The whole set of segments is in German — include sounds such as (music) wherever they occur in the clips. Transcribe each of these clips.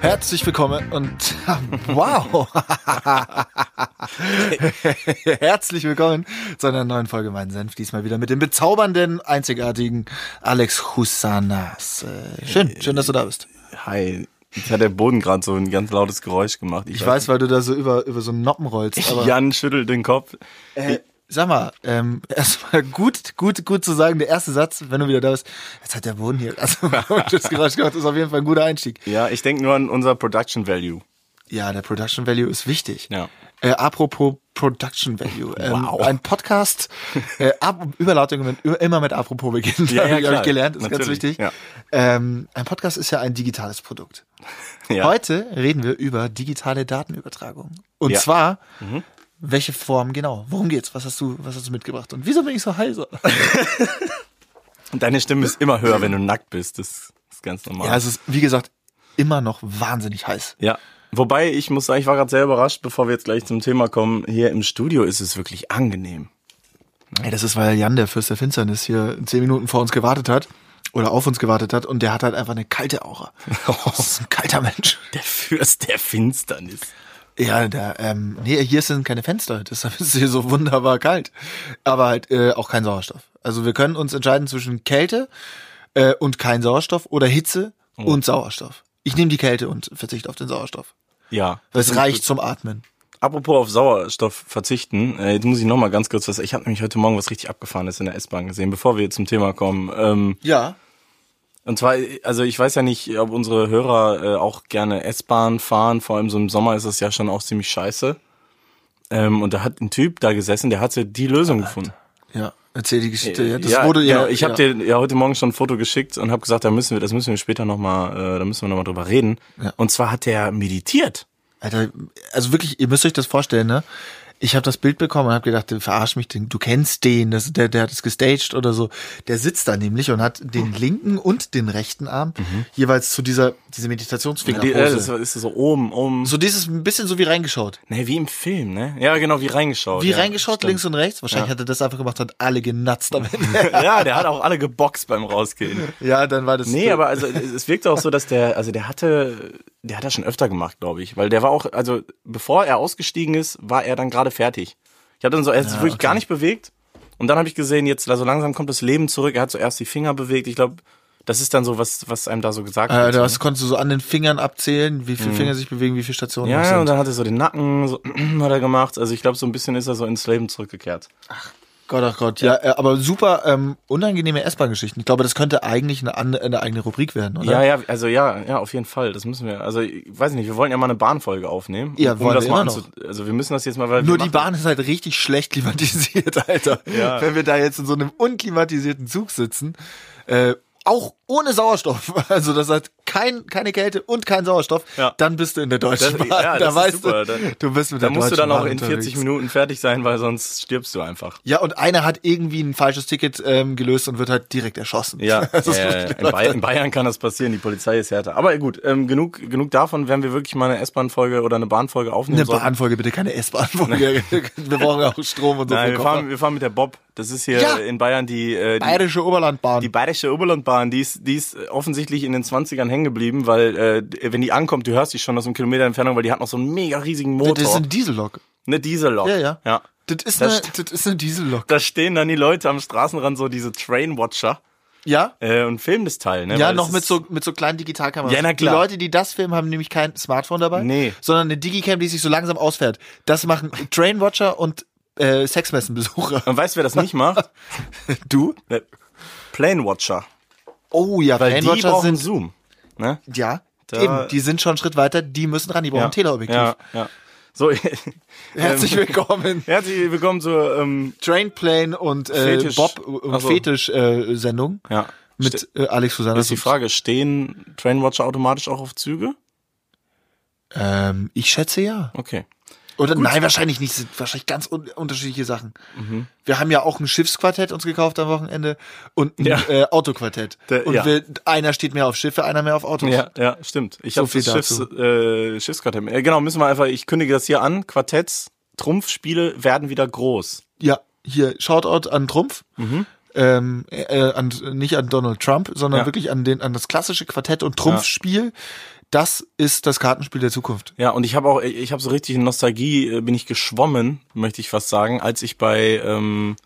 Herzlich willkommen und (laughs) wow. (laughs) Herzlich willkommen zu einer neuen Folge Mein Senf. Diesmal wieder mit dem bezaubernden, einzigartigen Alex Husanas. Schön, schön, dass du da bist. Hi. Jetzt hat der Boden gerade so ein ganz lautes Geräusch gemacht. Ich weiß, weil du da so über, über so einen Noppen rollst. Aber Jan schüttelt den Kopf. äh, sag mal, ähm, (laughs) erstmal gut, gut, gut zu sagen, der erste Satz, wenn du wieder da bist, jetzt hat der Boden hier also das Geräusch gemacht, ist auf jeden Fall ein guter Einstieg. Ja, ich denke nur an unser Production Value. Ja, der Production Value ist wichtig. Ja. Äh, apropos Production Value. Ähm, Wow. Ein Podcast, (laughs) äh, ab, Überleitungen mit, immer mit apropos beginnen. Ja, ja, habe ich, gelernt, ist ganz Natürlich, wichtig. ja. Ähm, ein Podcast ist ja ein digitales Produkt. (laughs) Ja. Heute reden wir über digitale Datenübertragung. Und Ja. zwar, welche Form genau? Worum geht's? Was hast du, was hast du mitgebracht? Und wieso bin ich so heiser? (laughs) Deine Stimme ist immer höher, wenn du nackt bist. Das ist ganz normal. ja, es ist, wie gesagt, immer noch wahnsinnig heiß. Ja. Wobei, ich muss sagen, ich war gerade sehr überrascht, bevor wir jetzt gleich zum Thema kommen. Hier im Studio ist es wirklich angenehm. Ey, das ist, weil Jan, der Fürst der Finsternis, hier zehn Minuten vor uns gewartet hat oder auf uns gewartet hat und der hat halt einfach eine kalte Aura. (laughs) Das ist ein kalter Mensch. Der Fürst der Finsternis. Ja, der, ähm, nee, hier sind keine Fenster, deshalb (laughs) ist es hier so wunderbar kalt. Aber halt äh, auch kein Sauerstoff. Also wir können uns entscheiden zwischen Kälte äh, und kein Sauerstoff oder Hitze und Sauerstoff. Ich nehme die Kälte und verzichte auf den Sauerstoff. Ja. Weil es reicht zum Atmen. Apropos auf Sauerstoff verzichten, äh, jetzt muss ich noch mal ganz kurz was. Ich habe nämlich heute Morgen was richtig abgefahrenes in der S-Bahn gesehen, bevor wir zum Thema kommen. Ähm, Ja. Und zwar, also ich weiß ja nicht, ob unsere Hörer äh, auch gerne S-Bahn fahren. Vor allem so im Sommer ist es ja schon auch ziemlich scheiße. Ähm, und da hat ein Typ da gesessen, der hatte die Lösung gefunden. Ja. Erzähl die Geschichte. Ja, das ja, wurde ja. genau. Ich habe ja. dir ja heute Morgen schon ein Foto geschickt und habe gesagt, da müssen wir, das müssen wir später noch mal, äh, da müssen wir noch mal drüber reden. Ja. Und zwar hat der meditiert. Alter, also wirklich, ihr müsst euch das vorstellen, ne? Ich habe das Bild bekommen und habe gedacht, verarsch mich, den, du kennst den, das, der, der hat es gestaged oder so. Der sitzt da nämlich und hat den linken und den rechten Arm jeweils zu dieser diese Die, Meditationsfingerpose. äh, das ist so oben, oben. so dieses ein bisschen so wie reingeschaut. Ne, wie im Film, ne? Ja, genau, wie reingeschaut. Wie ja, reingeschaut, stimmt. links und rechts. Wahrscheinlich Ja. hat er das einfach gemacht, hat alle genatzt damit. (laughs) ja, der hat auch alle geboxt beim Rausgehen. ja, dann war das. Nee, aber also es es wirkte auch so, dass der, also der hatte, der hat das schon öfter gemacht, glaube ich, weil der war auch, also bevor er ausgestiegen ist, war er dann gerade fertig. Ich hatte dann so, er hat sich wirklich okay. gar nicht bewegt und dann habe ich gesehen, jetzt also langsam kommt das Leben zurück. Er hat zuerst die Finger bewegt. Ich glaube, das ist dann so was, was einem da so gesagt Äh, wird. das konntest du so an den Fingern abzählen, wie viele Finger sich bewegen, wie viele Stationen Mhm. ja, und dann hat er so den Nacken so, (clears throat) hat er gemacht. Also ich glaube, so ein bisschen ist er so ins Leben zurückgekehrt. Gott, ach Gott, ja, äh, aber super ähm, unangenehme S-Bahn-Geschichten. Ich glaube, das könnte eigentlich eine, eine eigene Rubrik werden, oder? Ja, ja, also ja, ja, auf jeden Fall. Das müssen wir. Also ich weiß nicht, wir wollen ja mal eine Bahnfolge aufnehmen. Ja, um wollen das wir mal anzu- Also wir müssen das jetzt mal, weil Nur die Bahn ist halt richtig schlecht klimatisiert, (laughs) Alter. Ja. Wenn wir da jetzt in so einem unklimatisierten Zug sitzen, äh, auch ohne Sauerstoff, (laughs) also das hat kein, keine Kälte und kein Sauerstoff, Ja. dann bist du in der Deutschen Das- Bahn. ja, da weißt super. du, Da- du bist mit Da der musst du Deutschen dann auch Bahn in 40 unterwegs. Minuten fertig sein, weil sonst stirbst du einfach. Ja, und einer hat irgendwie ein falsches Ticket ähm, gelöst und wird halt direkt erschossen. Ja, (laughs) Das ist äh, in, Bayern, in Bayern kann das passieren, die Polizei ist härter. Aber gut, ähm, genug, genug davon, wenn wir wirklich mal eine S-Bahn-Folge oder eine Bahnfolge aufnehmen Eine. Bahnfolge, bitte keine S-Bahn-Folge. (laughs) wir brauchen auch Strom und so. Nein, wir fahren, wir fahren mit der Bob. Das ist hier Ja. in Bayern die, äh, die, Bayerische Oberlandbahn. die Bayerische Oberlandbahn. Die ist, die ist offensichtlich in den 20ern hängen geblieben, weil äh, wenn die ankommt, du hörst die schon aus einem Kilometer Entfernung, weil die hat noch so einen mega riesigen Motor. das ist eine Diesellok. eine Diesellok. Ja, ja. ja. Das ist, Das eine, das ist eine Diesellok. Da stehen dann die Leute am Straßenrand, so diese Trainwatcher, Ja? äh, und filmen das Teil. Ne? Ja, Weil noch mit so, mit so kleinen Digitalkameras. Ja, na klar. Die Leute, die das filmen, haben nämlich kein Smartphone dabei. Nee. Sondern eine Digicam, die sich so langsam ausfährt. Das machen Trainwatcher und äh, Sexmessenbesucher. Und weißt du, wer das nicht macht? (laughs) Du? Ne, Planewatcher. Oh ja, Weil die Trainwatcher brauchen sind, Zoom. Ne? ja, Da- eben, die sind schon einen Schritt weiter, die müssen ran, die brauchen ein Teleobjektiv. Ja, ja. So, (laughs) Herzlich willkommen. herzlich willkommen zur, ähm, Trainplane und äh, Fetisch. Bob und Ach so. Fetisch-Sendung ja. mit äh, Alex Susanne. ist die Frage, stehen Trainwatcher automatisch auch auf Züge? Ähm, ich schätze ja. Okay. Oder nein, wahrscheinlich nicht. Sind wahrscheinlich ganz un unterschiedliche Sachen. Wir haben ja auch ein Schiffsquartett uns gekauft am Wochenende und ein Ja. äh, Autoquartett. Der- und ja. wir, einer steht mehr auf Schiffe, einer mehr auf Autos. Ja, ja, stimmt. Ich So habe viel das Schiffs, äh, Schiffsquartett. Äh, genau, müssen wir einfach, ich kündige das hier an. Quartetts, Trumpfspiele werden wieder groß. Ja, hier, Shoutout an Trumpf. Ähm, äh, an, nicht an Donald Trump, sondern Ja. wirklich an, den, an das klassische Quartett- und Trumpfspiel. Das ist das Kartenspiel der Zukunft. Ja, und ich habe auch, ich habe so richtig in Nostalgie, äh, bin ich geschwommen, möchte ich fast sagen, als ich bei, ähm,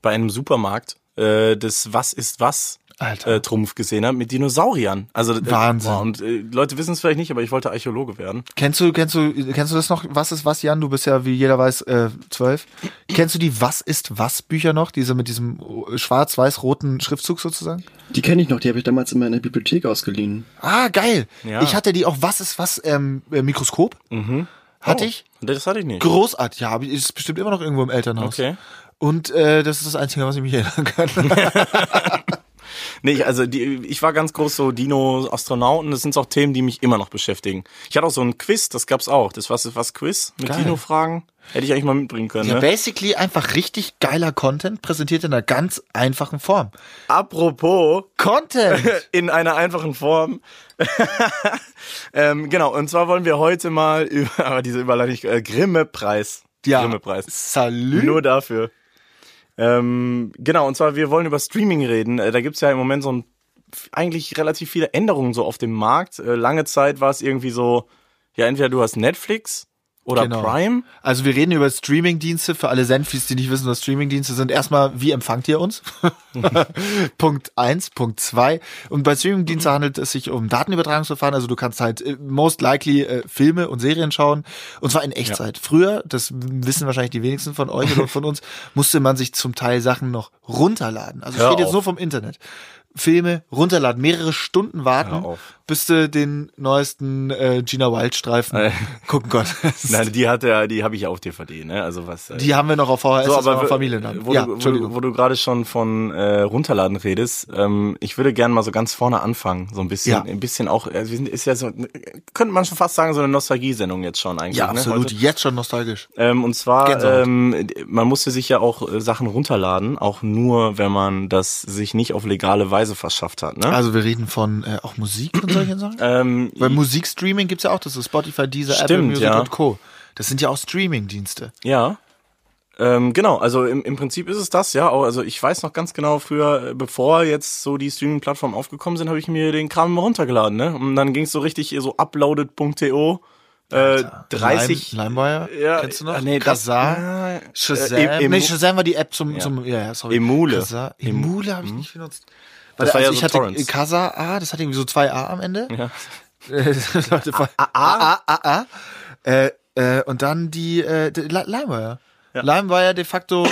bei einem Supermarkt äh, das Was ist was. Äh, Trumpf gesehen habe mit Dinosauriern. Also äh, Wahnsinn. boah, und äh, Leute wissen es vielleicht nicht, aber ich wollte Archäologe werden. Kennst du, kennst du, kennst du das noch? Was ist was, Jan? Du bist ja, wie jeder weiß, äh, zwölf. Kennst du die Was ist was Bücher noch? Diese mit diesem äh, schwarz-weiß-roten Schriftzug sozusagen? Die kenne ich noch, die habe ich damals in meiner Bibliothek ausgeliehen. Ah, geil. Ja. Ich hatte die auch Was ist was ähm, äh, Mikroskop. Hatte Oh, ich. Das hatte ich nicht. Großartig. Ja, hab ich- ist bestimmt immer noch irgendwo im Elternhaus. Okay. Und äh, das ist das Einzige, was ich mich erinnern kann. (laughs) (laughs) Nee, ich- also die, ich war ganz groß so Dino, Astronauten, das sind auch Themen, die mich immer noch beschäftigen. Ich hatte auch so ein Quiz, das gab's auch. Das ist was Quiz mit. Dino-Fragen. Hätte ich eigentlich mal mitbringen können. ja, ne? basically einfach richtig geiler Content präsentiert in einer ganz einfachen Form. Apropos, Content! (laughs) in einer einfachen Form. (laughs) ähm, genau, und zwar wollen wir heute mal (laughs) über, aber diese Überleitung, äh, Grimme-Preis. ja. Grimme-Preis. Salü. Nur dafür. Ähm, genau, und zwar, wir wollen über Streaming reden. Äh, da gibt's ja im Moment so ein, eigentlich relativ viele Änderungen so auf dem Markt. Äh, lange Zeit war es irgendwie so, ja, entweder du hast Netflix oder Genau. Prime. Also wir reden über Streamingdienste für alle Senfis, die nicht wissen, was Streamingdienste sind. Erstmal, wie empfangt ihr uns? (laughs) Punkt eins, Punkt zwei. Und bei Streamingdiensten handelt es sich um Datenübertragungsverfahren. Also du kannst halt äh, most likely äh, Filme und Serien schauen. Und zwar in Echtzeit. Früher, das wissen wahrscheinlich die wenigsten von euch oder (laughs) von uns, musste man sich zum Teil Sachen noch runterladen. Also Hör rede jetzt nur vom Internet. Filme runterladen, mehrere Stunden warten, bis du den neuesten äh, Gina Wild Streifen Äh. gucken konntest. (laughs) Nein, die hat ja, die habe ich auf DVD, ne? Also was. Äh, Die haben wir noch auf VHS, so, aber noch w- Familiennamen. wo, ja, du, wo, wo du gerade schon von äh, runterladen redest, ähm, ich würde gerne mal so ganz vorne anfangen, so ein bisschen, Ja. ein bisschen auch, äh, wir sind, ist ja so, könnte man schon fast sagen, so eine Nostalgie-Sendung jetzt schon eigentlich. ja, ne, absolut. heute. Jetzt schon nostalgisch. Ähm, und zwar, Gänsehaut. ähm, man musste sich ja auch äh, Sachen runterladen, auch nur, wenn man das sich nicht auf legale Weise verschafft hat. Ne? Also wir reden von äh, auch Musik und solchen (clears throat) Sachen. ähm, Weil Musikstreaming gibt's ja auch, das ist Spotify, Deezer, Apple Stimmt, Music ja. und Co. Das sind ja auch Streaming-Dienste. Ja. Ähm, genau, also im, im Prinzip ist es das, ja. Also ich weiß noch ganz genau, früher, äh, bevor jetzt so die Streaming-Plattformen aufgekommen sind, habe ich mir den Kram mal runtergeladen, ne? Und dann ging es so richtig so uploaded.to. Äh, 30. Lime, Limewire, ja, kennst du noch? äh, nee, äh, Shazam. äh, nee, Shazam war die App zum, Ja. zum ja, sorry. Emule. Kazaa, Emule habe ich nicht benutzt. Das war ja ich so hatte Torrents. Kazaa A, das hatte irgendwie so zwei A am Ende. Ja. (laughs) Äh, A, A, A, A. Äh, äh, und dann die, äh, die Li- Limewire. Ja. Limewire de facto,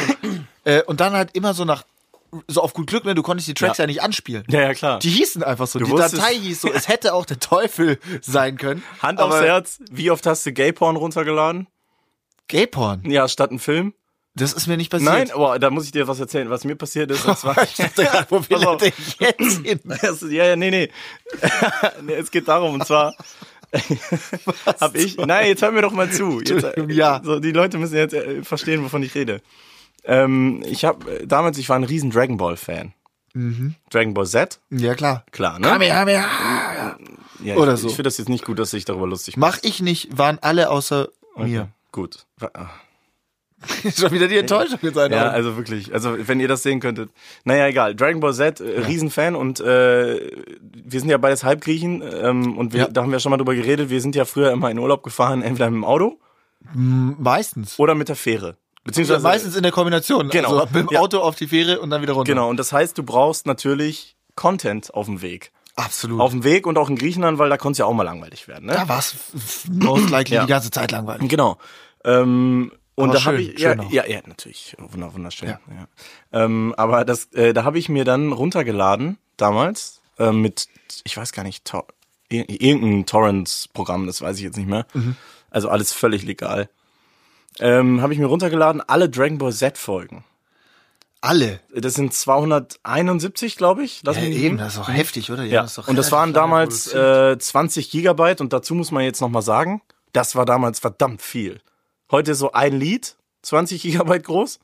äh, und dann halt immer so nach, so auf gut Glück, ne, du konntest die Tracks ja, Ja. nicht anspielen. ja, ja, klar. Die hießen einfach so. Du die wusstest- Datei hieß so. Es hätte auch der Teufel sein können. Hand aufs Herz, wie oft hast du Gay-Porn runtergeladen? Gay-Porn. Ja, statt ein Film? Das ist mir nicht passiert. Nein, aber da muss ich dir was erzählen, was mir passiert ist. Und zwar, (laughs) ich dachte gerade, wo will denn jetzt (clears throat) hin? Ja, ja, nee, nee. (laughs) nee. Es geht darum, und zwar hab ich. Nein, jetzt hör mir doch mal zu. Jetzt, ja. So, die Leute müssen jetzt äh, verstehen, wovon ich rede. Ähm, ich habe damals, ich war ein riesen Dragon Ball Fan. Mhm. Dragon Ball Z, Ja, klar. klar, ne? Kamehameha. Ja, Oder ich, so. Ich finde das jetzt nicht gut, dass ich darüber lustig mache. Mach ich nicht, waren alle außer mir. Gut. (laughs) Schon wieder die Enttäuschung in seinen Ja, Augen. also wirklich. Also wenn ihr das sehen könntet. Naja, egal. Dragon Ball Z, äh, Riesenfan und äh, wir sind ja beides Halbgriechen ähm, und wir, Ja. da haben wir schon mal drüber geredet. Wir sind ja früher immer in Urlaub gefahren, entweder mit dem Auto Meistens. oder mit der Fähre. Beziehungsweise Meistens in der Kombination. Genau. Also mit dem Ja. Auto auf die Fähre und dann wieder runter. Genau, und das heißt, du brauchst natürlich Content auf dem Weg. Absolut. Auf dem Weg und auch in Griechenland, weil da konnte es ja auch mal langweilig werden. Ne? da war es most likely Ja. die ganze Zeit langweilig. Genau. Ähm, und Aber da habe schön, ich ja, auch. ja, ja, natürlich, Wunder, wunderschön. Ja. Ja. Ähm, aber das, äh, da habe ich mir dann runtergeladen damals äh, mit, ich weiß gar nicht, Tor ir- irgendein Torrents-Programm, das weiß ich jetzt nicht mehr. Mhm. Also alles völlig legal. Ähm, habe ich mir runtergeladen alle Dragon Ball Z Folgen. Alle. Das sind 271, glaube ich. Lass Ja, eben, das ist doch heftig, oder? Ja, haben doch und das waren damals äh, 20 Gigabyte und dazu muss man jetzt noch mal sagen, das war damals verdammt viel. Heute so ein Lied, 20 Gigabyte groß.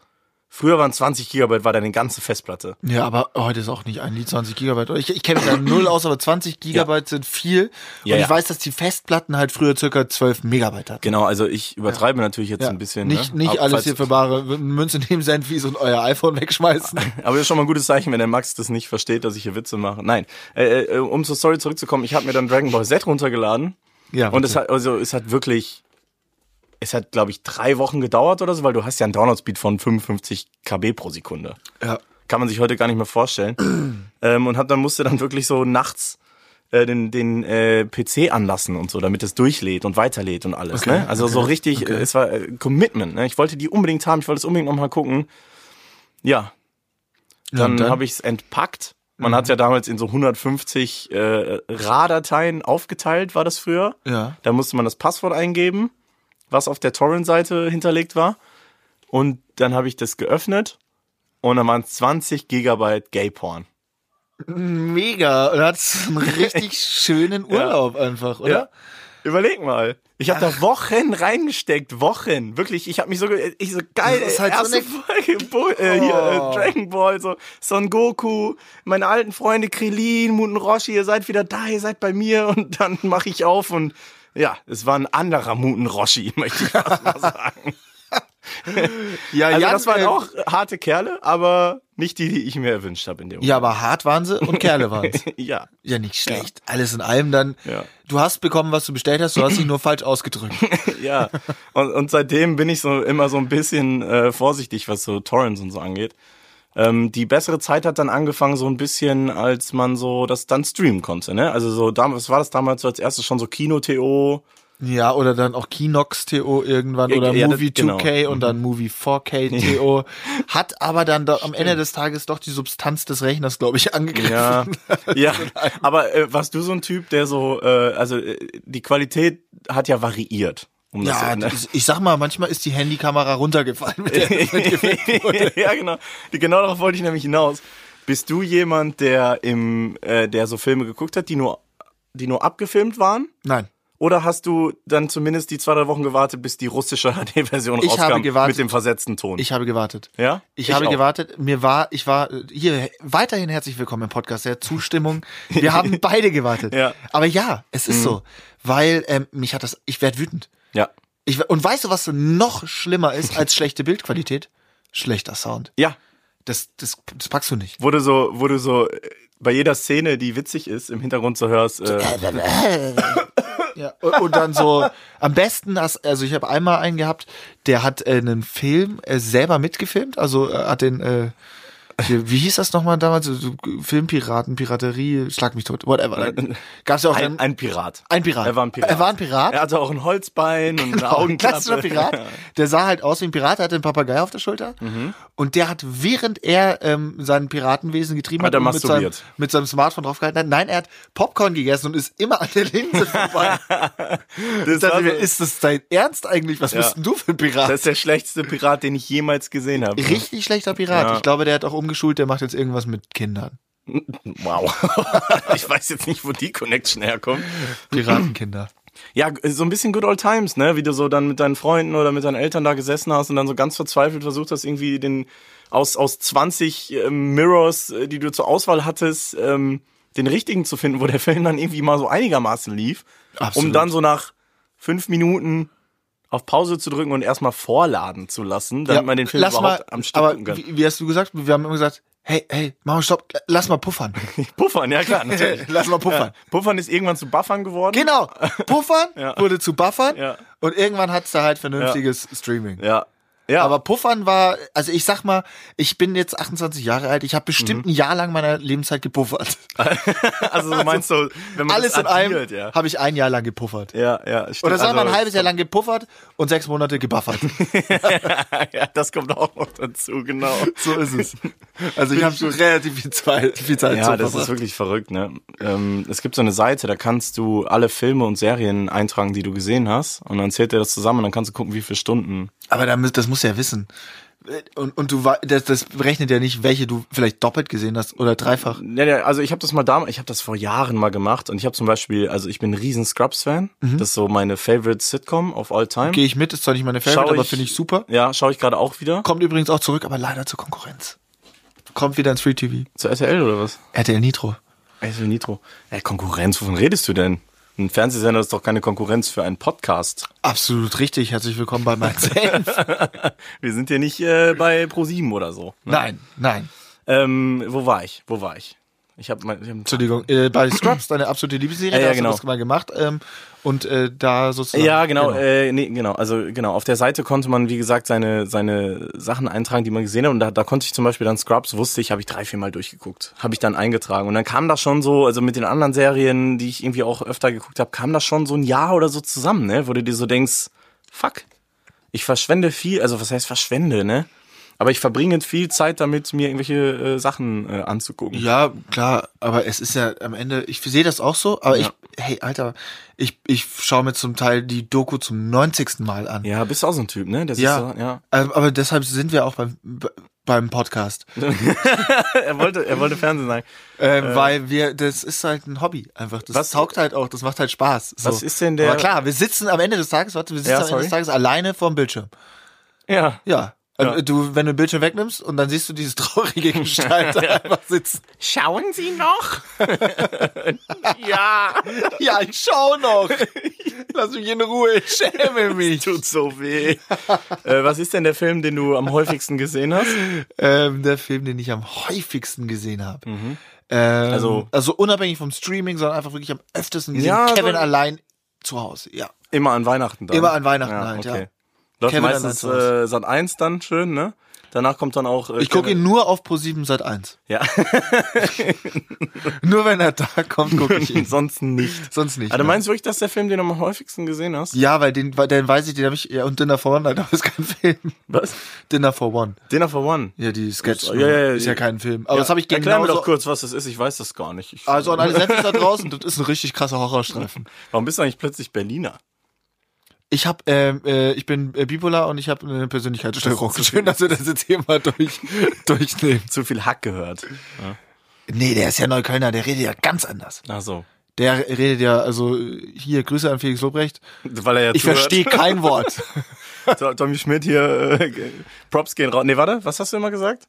Früher waren 20 Gigabyte, war deine ganze Festplatte. Ja, aber heute ist auch nicht ein Lied 20 Gigabyte. Ich, ich kenne mich da null aus, aber 20 Gigabyte sind viel. Ja, und ich ja. weiß, dass die Festplatten halt früher circa 12 Megabyte hatten. Genau, also ich übertreibe natürlich jetzt Ja. ein bisschen. nicht ne? nicht Aber alles hier für bare Münze nehmen, Sandwies und euer iPhone wegschmeißen. (laughs) Aber das ist schon mal ein gutes Zeichen, wenn der Max das nicht versteht, dass ich hier Witze mache. Nein, äh, äh, um zur Story zurückzukommen, ich habe mir dann Dragon Ball Z runtergeladen ja, und es hat also es hat wirklich es hat glaube ich drei Wochen gedauert oder so, weil du hast ja einen Download-Speed von 55 KB pro Sekunde. ja. Kann man sich heute gar nicht mehr vorstellen. (clears throat) ähm, und hab dann musste dann wirklich so nachts äh, den, den äh, PC anlassen und so, damit es durchlädt und weiterlädt und alles. Okay, ne? Also so okay, richtig, okay. äh, es war äh, Commitment. Ne? Ich wollte die unbedingt haben, ich wollte es unbedingt nochmal gucken. Ja, dann, dann? habe ich es entpackt. Man hat ja damals in so 150 äh, RA-Dateien aufgeteilt, war das früher. Ja. Da musste man das Passwort eingeben, was auf der Torrent-Seite hinterlegt war. Und dann habe ich das geöffnet und dann waren es 20 Gigabyte Gay-Porn. Mega. Und hat einen richtig (laughs) schönen Urlaub einfach, oder? Ja. Überleg mal. Ich habe da Wochen reingesteckt, Wochen. Wirklich, ich habe mich so, ge- ich so geil, Das ist halt so erste eine- Folge, Bo äh, hier, äh, Oh. Dragon Ball, so Son Goku, meine alten Freunde Krillin, Muten Roshi, ihr seid wieder da, ihr seid bei mir und dann mache ich auf und ja, es war ein anderer Muten Roshi, (laughs) möchte ich fast mal sagen. (laughs) Ja, Also Jan, das waren äh, auch harte Kerle, aber nicht die, die ich mir erwünscht habe in dem Ja, aber hart waren sie und Kerle (laughs) waren sie. Moment. ja. Ja, nicht schlecht. Alles in allem dann. Ja. Du hast bekommen, was du bestellt hast, du hast dich nur falsch ausgedrückt. ja. Und, und seitdem bin ich so immer so ein bisschen äh, vorsichtig, was so Torrents und so angeht. Ähm, die bessere Zeit hat dann angefangen so ein bisschen, als man so das dann streamen konnte, ne? Also so damals, war das damals so als erstes schon so Kino-TO? Ja, oder dann auch Kinox TO irgendwann oder Ja, das- Movie genau. 2K und dann Movie 4K (laughs) TO. Hat aber dann doch am Ende des Tages doch die Substanz des Rechners, glaube ich, angegriffen. Ja, (laughs) ja. Aber äh, warst du so ein Typ, der so, äh, also äh, die Qualität hat ja variiert. Um das Ja, ne? ich, ich sag mal, manchmal ist die Handykamera runtergefallen mit der (laughs) das (laughs) ja, genau. Genau darauf wollte ich nämlich hinaus. Bist du jemand, der im, äh, der so Filme geguckt hat, die nur, die nur abgefilmt waren? Nein. Oder hast du dann zumindest die zwei, drei Wochen gewartet, bis die russische (laughs) HD-Version Ich rauskam gewartet. mit dem versetzten Ton? Ich habe gewartet. ja? Ich, habe auch. gewartet. Mir war, ich war hier weiterhin herzlich willkommen im Podcast. Der Zustimmung. Wir haben beide gewartet. Ja. Mhm. Aber ja, es ist so, weil ähm, mich hat das. Ich werde wütend. Ja. Ich, und weißt du, was noch schlimmer ist als schlechte Bildqualität? Schlechter Sound. Ja. Das, das, das packst du nicht. Wo du so, du so bei jeder Szene, die witzig ist, im Hintergrund so hörst, äh, (laughs) Ja. Und, und dann so, am besten, hast, also ich habe einmal einen gehabt, der hat äh, einen Film äh, selber mitgefilmt, also äh, hat den, äh, wie hieß das nochmal damals? Filmpiraten, Piraterie, schlag mich tot, whatever. Gab's ja auch ein, ein Pirat. ein Pirat. Er war ein Pirat. Er war ein Pirat. Er hatte auch ein Holzbein und Genau, ein Augenklappe. klassischer Pirat. Der sah halt aus wie ein Pirat, hatte einen Papagei auf der Schulter. Mhm. Und der hat, während er ähm, sein Piratenwesen getrieben Hat hat, mit, seinem, mit seinem Smartphone draufgehalten hat, nein, er hat Popcorn gegessen und ist immer an der Linse vorbei. (laughs) Das, dachte mir, ist das dein Ernst eigentlich? Was bist denn du für ein Pirat? das ist der schlechteste Pirat, den ich jemals gesehen habe. Richtig schlechter Pirat. Ja. Ich glaube, der hat auch umgeschult, der macht jetzt irgendwas mit Kindern. (laughs) Wow. (laughs) ich weiß jetzt nicht, wo die Connection herkommt. Piratenkinder. Ja, so ein bisschen Good Old Times, ne? Wie du so dann mit deinen Freunden oder mit deinen Eltern da gesessen hast und dann so ganz verzweifelt versucht hast, irgendwie den aus, aus 20 ähm, Mirrors, äh, die du zur Auswahl hattest, ähm, den richtigen zu finden, wo der Film dann irgendwie mal so einigermaßen lief, Absolut. um dann so nach fünf Minuten auf Pause zu drücken und erstmal vorladen zu lassen, damit man den Film überhaupt mal, am Stück aber kann. wie, wie hast du gesagt? Wir haben immer gesagt, hey, hey, mach mal Stopp, lass mal puffern. (laughs) Puffern, ja klar, (laughs) natürlich. lass mal puffern. Ja. Puffern ist irgendwann zu Buffern geworden. Genau, puffern (laughs) Ja. wurde zu buffern Ja. und irgendwann hat's da halt vernünftiges Streaming. Ja. Ja. Aber Puffern war, also ich sag mal, ich bin jetzt 28 Jahre alt, ich habe bestimmt Mhm. ein Jahr lang meiner Lebenszeit gepuffert. (laughs) also du meinst so, wenn man Alles das in addiert, ja. habe ich ein Jahr lang gepuffert. Ja, ja, stimmt. Oder sagen wir Also, ein halbes Jahr lang gepuffert und sechs Monate gebuffert. (laughs) ja, das kommt auch noch dazu, genau. So ist es. Also ich habe schon relativ viel Zeit, viel Zeit Ja, das ist wirklich verrückt, ne? Ähm, es gibt so eine Seite, da kannst du alle Filme und Serien eintragen, die du gesehen hast, und dann zählt er das zusammen und dann kannst du gucken, wie viele Stunden. Aber da, das muss ja wissen. Und, und du das, das berechnet ja nicht, welche du vielleicht doppelt gesehen hast oder dreifach. Ja, ja, also ich habe das mal damals, ich habe das vor Jahren mal gemacht und ich habe zum Beispiel, also ich bin ein riesen Scrubs-Fan. Das ist so meine favorite Sitcom of all time. Gehe ich mit, ist zwar nicht meine Favorite, Schau aber finde ich super. Ja, schaue ich gerade auch wieder. Kommt übrigens auch zurück, aber leider zur Konkurrenz. Kommt wieder ins Free TV. Zu RTL oder was? RTL Nitro. RTL Nitro. Ja, Konkurrenz, wovon redest du denn? Ein Fernsehsender ist doch keine Konkurrenz für einen Podcast. Absolut richtig. Herzlich willkommen bei Senf. (laughs) Wir sind hier nicht äh, bei Pro7 oder so. Ne? nein, nein. Ähm, wo war ich? Wo war ich? Ich habe mein, ich hab Entschuldigung. Äh, bei Scrubs, deine absolute Lieblingsserie, (laughs) Ja, ja, da hast genau. du das mal gemacht. Ähm, und äh, da sozusagen. Ja, genau, Äh, nee, genau. Also genau, auf der Seite konnte man, wie gesagt, seine seine Sachen eintragen, die man gesehen hat. Und da, da konnte ich zum Beispiel dann Scrubs, wusste ich, habe ich drei, vier Mal durchgeguckt. Habe ich dann eingetragen. Und dann kam das schon so, also mit den anderen Serien, die ich irgendwie auch öfter geguckt habe, kam das schon so ein Jahr oder so zusammen, ne? Wo du dir so denkst, fuck, ich verschwende viel, also was heißt verschwende, ne? Aber ich verbringe viel Zeit damit, mir irgendwelche äh, Sachen äh, anzugucken. Ja, klar, aber es ist ja am Ende, ich sehe das auch so, aber Ja. ich, hey, Alter, ich, ich schaue mir zum Teil die Doku zum 90. Mal an. Ja, bist du auch so ein Typ, ne? Sich Ja. So, ja. Ähm, aber deshalb sind wir auch beim, beim Podcast. (laughs) er wollte, er wollte Fernsehen sagen. Ähm, weil wir, das ist halt ein Hobby einfach. Das Was- taugt halt auch, das macht halt Spaß. So. Was ist denn der- Aber klar, wir sitzen am Ende des Tages, warte, wir sitzen Ja, am Ende des Tages alleine vorm Bildschirm. Ja. Ja. Also Ja. Du, wenn du den Bildschirm wegnimmst und dann siehst du dieses (laughs) traurige Gestalt da einfach sitzen. Schauen Sie noch? (laughs) ja. Ja, ich schau noch. Lass mich in Ruhe, ich schäme (laughs) mich. Tut so weh. äh, was ist denn der Film, den du am häufigsten gesehen hast? Ähm, der Film, den ich am häufigsten gesehen habe. Ähm, Also- also unabhängig vom Streaming, sondern einfach wirklich am öftesten gesehen. Ja, Kevin so- allein zu Hause. Ja. Immer an Weihnachten dann. Immer an Weihnachten halt, ja. Läuft Kevin meistens äh, Sat 1 dann schön, ne? Danach kommt dann auch. Äh, Ich gucke ihn nur auf Pro7 seit 1. Ja, (laughs) Nur wenn er da kommt, gucke ich ihn. (laughs) ansonsten nicht. Sonst nicht. Aber du ne? meinst wirklich, dass der Film, den du am häufigsten gesehen hast? Ja, weil den, weil den weiß ich, den habe ich, ja, und Dinner for One, Alter, (laughs) das ist kein Film. Was? Dinner for One. Dinner for One. Ja, die Sketch. Ja, ja, ja, ist ja kein Film. Aber Ja, das habe ich genau Erklär mir doch kurz, was das ist. Ich weiß das gar nicht. Ich, Also an alle Senfis da draußen, das ist ein richtig krasser Horrorstreifen. Warum bist du eigentlich plötzlich Berliner? Ich hab, ähm, äh, ich bin äh, bipolar und ich habe eine Persönlichkeitsstörung. Das (laughs) Schön, dass wir das jetzt hier mal durch, (laughs) durchnehmen. Zu viel Hack gehört. Nee, der ist ja Neuköllner, der redet ja ganz anders. Ach so. Der redet ja, also hier, Grüße an Felix Lobrecht. Weil er ja Ich verstehe kein Wort. (laughs) To- Tommy Schmidt hier, äh, Props gehen raus. Nee, warte, was hast du immer gesagt?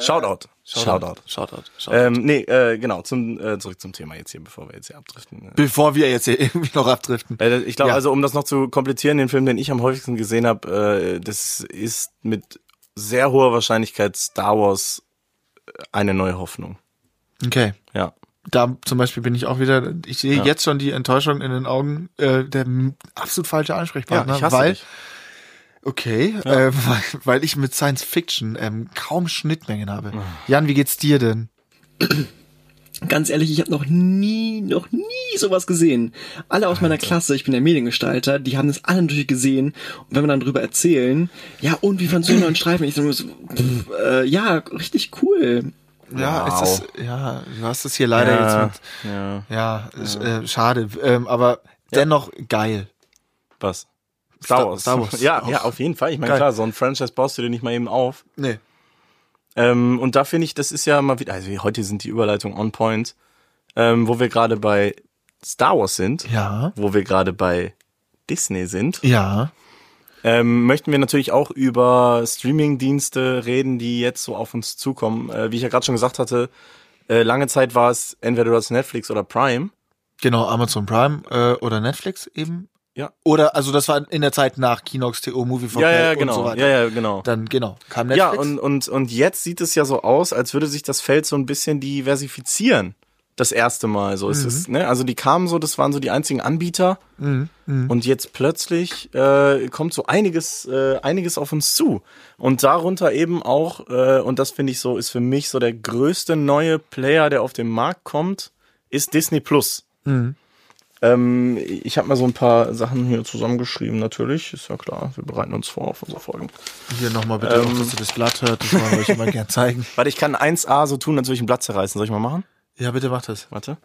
Shoutout. Shoutout. Shoutout. Shoutout. Ähm, nee, äh, genau, zum, äh, zurück zum Thema jetzt hier, bevor wir jetzt hier abdriften. Bevor wir jetzt hier irgendwie noch abdriften. Äh, ich glaube, Ja. also um das noch zu komplettieren, den Film, den ich am häufigsten gesehen habe, äh, das ist mit sehr hoher Wahrscheinlichkeit Star Wars äh, eine neue Hoffnung. Okay. Ja. Da zum Beispiel bin ich auch wieder, ich sehe Ja. jetzt schon die Enttäuschung in den Augen äh, der absolut falsche Ansprechpartner, ich hasse weil dich. Okay, äh, (laughs) weil, weil ich mit Science Fiction ähm, kaum Schnittmengen habe. Jan, wie geht's dir denn? Ganz ehrlich, ich habe noch nie, noch nie sowas gesehen. Alle aus meiner Klasse, ich bin der Mediengestalter, die haben das alle natürlich gesehen. Und wenn wir dann drüber erzählen, ja, und wie fandst du den neuen (clears throat) Streifen? Ich so, pff, äh, ja, richtig cool. Ja, Wow. es ist, ja, du hast es hier leider ja, jetzt mit, ja. ja, ist, Äh, schade, ähm, aber dennoch geil. Was? Star- Wars. Star Wars. (laughs) Ja, Auch. ja, auf jeden Fall. Ich meine, klar, so ein Franchise baust du dir nicht mal eben auf. Nee. Ähm, und da finde ich, das ist ja mal wieder, also heute sind die Überleitungen on point, ähm, wo wir gerade bei Star Wars sind, Ja. wo wir gerade bei Disney sind, Ja. ähm, möchten wir natürlich auch über Streaming-Dienste reden, die jetzt so auf uns zukommen. Äh, wie ich ja gerade schon gesagt hatte, äh, lange Zeit war es entweder das Netflix oder Prime. Genau, Amazon Prime äh, oder Netflix eben. Ja. Oder, also das war in der Zeit nach Kinox TO, Movie Ja, ja, und genau. so weiter. ja, ja, genau. Dann, genau, kam Ja, Netflix. und, und, und jetzt sieht es ja so aus, als würde sich das Feld so ein bisschen diversifizieren. Das erste Mal. So ist Mhm. es, ne? Also die kamen so, das waren so die einzigen Anbieter. Und jetzt plötzlich äh, kommt so einiges, äh, einiges auf uns zu. Und darunter eben auch, äh, und das finde ich so, ist für mich so der größte neue Player, der auf den Markt kommt, ist Disney Plus. Mhm. Ähm, ich habe mal so ein paar Sachen hier zusammengeschrieben, natürlich. Ist ja klar, wir bereiten uns vor auf unsere Folgen. Hier nochmal bitte, Ähm. auch, dass ihr das Blatt hört, das wollen wir euch immer (laughs) gern zeigen. Warte, ich kann 1A so tun, als würde ich ein Blatt zerreißen. Soll ich mal machen? Ja, bitte macht das. Warte.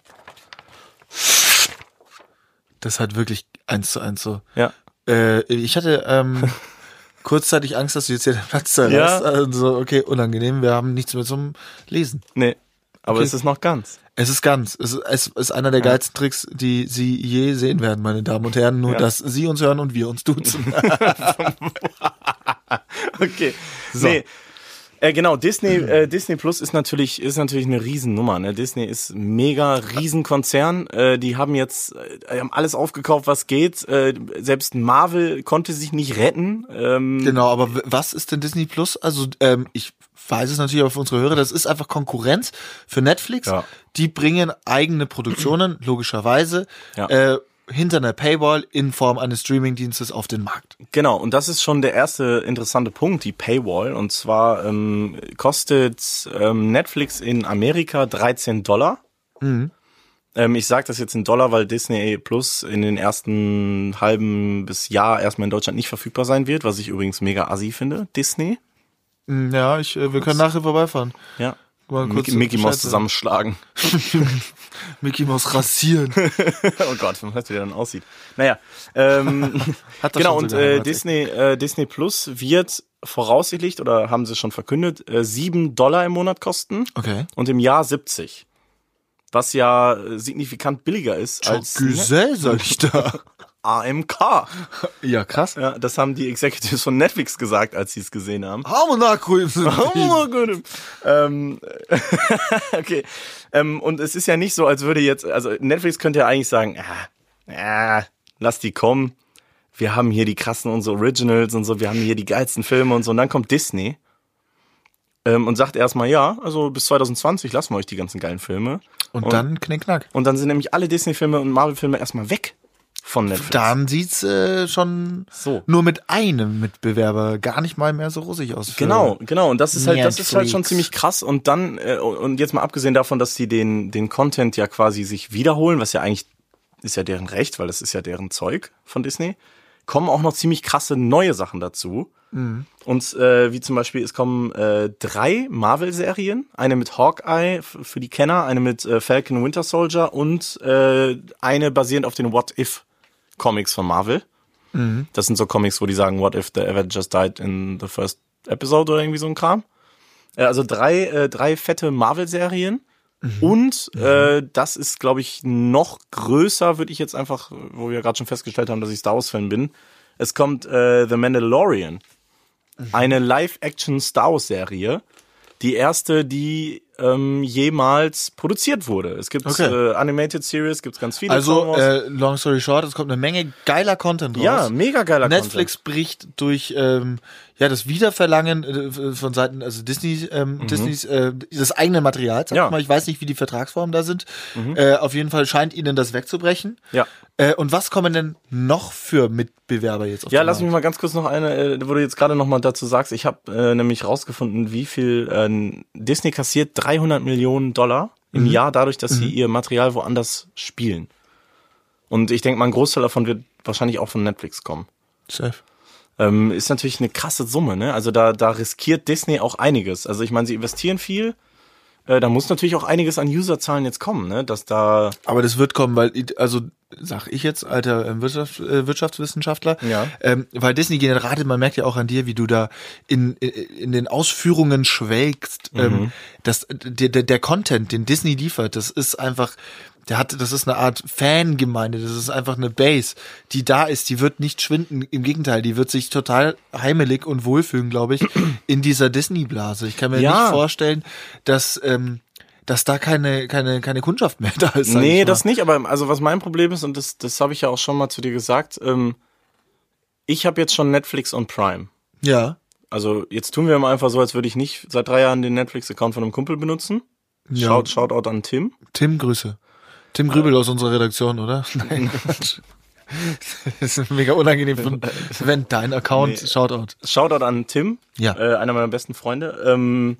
Das ist halt wirklich eins zu eins so. Ja. Äh, ich hatte, ähm, (laughs) kurzzeitig Angst, dass du jetzt hier den Platz zerlässt. Ja. Also, okay, unangenehm. Wir haben nichts mehr zum Lesen. Nee. Aber Okay. es ist noch ganz. Es ist ganz. Es ist, es ist einer der geilsten Tricks, die Sie je sehen werden, meine Damen und Herren. Nur, Ja. dass Sie uns hören und wir uns duzen. (laughs) (laughs) Okay. Nee. Äh, genau, Disney, (clears throat) äh, Disney Plus ist natürlich, ist natürlich eine Riesennummer. Ne? Disney ist mega Riesenkonzern. Äh, die haben jetzt äh, haben alles aufgekauft, was geht. Äh, selbst Marvel konnte sich nicht retten. Ähm, genau, aber was ist denn Disney Plus? Also, ähm, ich weiß es natürlich auch für unsere Hörer, das ist einfach Konkurrenz für Netflix. Ja. Die bringen eigene Produktionen, logischerweise, Ja. äh, hinter einer Paywall in Form eines Streamingdienstes auf den Markt. Genau, und das ist schon der erste interessante Punkt, die Paywall. Und zwar ähm, kostet ähm, Netflix in Amerika 13 Dollar. Ähm, ich sage das jetzt in Dollar, weil Disney Plus in den ersten halben bis Jahr erstmal in Deutschland nicht verfügbar sein wird, was ich übrigens mega assi finde. Disney. Mm, Ja, ich, äh, wir können nachher vorbeifahren. Ja. Mickey, Mickey Mouse zusammenschlagen. (laughs) Mickey Mouse rasieren. (laughs) oh Gott, wie das wieder dann aussieht. Naja, ähm, (laughs) Hat das genau, schon und äh. Disney, äh, Disney Plus wird voraussichtlich, oder haben sie schon verkündet, äh, 7 Dollar im Monat kosten Okay. und im Jahr 70. Was ja äh, signifikant billiger ist als ne, Gesell, sag ich da. AMK. (laughs) ja, krass. Ja, das haben die Executives von Netflix gesagt, als sie es gesehen haben. Ähm, (laughs) okay. Ähm, und es ist ja nicht so, als würde jetzt, also Netflix könnte ja eigentlich sagen, ah, ah, lass die kommen. Wir haben hier die krassen unsere Originals und so, wir haben hier die geilsten Filme und so. Und dann kommt Disney ähm, und sagt erstmal, ja, also bis 2020 lassen wir euch die ganzen geilen Filme. Und dann knickknack. Und dann sind nämlich alle Disney-Filme und Marvel-Filme erstmal weg von Netflix. Dann sieht's äh, schon So. nur mit einem Mitbewerber gar nicht mal mehr so rosig aus. Genau, genau. Und das ist halt, das ist halt schon Netflix. ziemlich krass. Und dann, äh, und jetzt mal abgesehen davon, dass die den, den Content ja quasi sich wiederholen, was ja eigentlich ist ja deren Recht, weil das ist ja deren Zeug von Disney, kommen auch noch ziemlich krasse neue Sachen dazu. Und äh, wie zum Beispiel, es kommen äh, drei Marvel-Serien, eine mit Hawkeye für die Kenner, eine mit äh, Falcon Winter Soldier und äh, eine basierend auf den What If Comics von Marvel. Das sind so Comics, wo die sagen, what if the Avengers died in the first episode oder irgendwie so ein Kram. Äh, Also drei, äh, drei fette Marvel-Serien. Und äh, das ist, glaube ich, noch größer, würde ich jetzt einfach, wo wir gerade schon festgestellt haben, dass ich Star Wars-Fan bin. Es kommt äh, The Mandalorian. Eine Live-Action-Star Wars-Serie. Die erste, die ähm, jemals produziert wurde. Es gibt Okay. äh, Animated Series, gibt's ganz viele. Also, äh, long story short, es kommt eine Menge geiler Content raus. ja, mega geiler Netflix bricht durch ähm, ja das Wiederverlangen äh, von Seiten also Disney ähm, Disneys äh, das eigene Material. Sag Mhm. Ja. Mhm. ich mal, ich weiß nicht, wie die Vertragsformen da sind. Äh, auf jeden Fall scheint ihnen das wegzubrechen. Ja. Äh, und was kommen denn noch für Mitbewerber jetzt auf Ja, lass mich Markt? mal ganz kurz noch eine, äh, wo du jetzt gerade noch mal dazu sagst. Ich habe äh, nämlich rausgefunden, wie viel äh, Disney kassiert 300 Millionen Dollar im Jahr dadurch, dass sie ihr Material woanders spielen. Und ich denke mal, ein Großteil davon wird wahrscheinlich auch von Netflix kommen. Safe. Ähm, ist natürlich eine krasse Summe, ne? Also da, da riskiert Disney auch einiges. Also ich meine, sie investieren viel. Äh, da muss natürlich auch einiges an Userzahlen jetzt kommen, ne? Dass da Aber das wird kommen, weil, also sag ich jetzt, alter ähm, Wirtschaft, äh, Wirtschaftswissenschaftler, Ja. ähm, weil Disney Generate, man merkt ja auch an dir, wie du da in, in, in den Ausführungen schwelgst, ähm, dass der, der, der Content, den Disney liefert, das ist einfach, der hat, das ist eine Art Fangemeinde, das ist einfach eine Base, die da ist, die wird nicht schwinden, im Gegenteil, die wird sich total heimelig und wohlfühlen, glaube ich, in dieser Disney-Blase. Ich kann mir Ja. nicht vorstellen, dass, ähm, dass da keine, keine, keine Kundschaft mehr (laughs) da ist. Nee, das nicht, aber also was mein Problem ist, und das, das habe ich ja auch schon mal zu dir gesagt, ähm, ich habe jetzt schon Netflix und Prime. Ja. Also jetzt tun wir mal einfach so, als würde ich nicht seit drei Jahren den Netflix-Account von einem Kumpel benutzen. Ja. Shout, Shoutout an Tim. Tim, Grüße. Tim Grübel aus unserer Redaktion, oder? (laughs) Nein. Das ist mega unangenehm, von, wenn dein Account, Nee. Shoutout. Shoutout an Tim, Ja. äh, einer meiner besten Freunde. Ähm,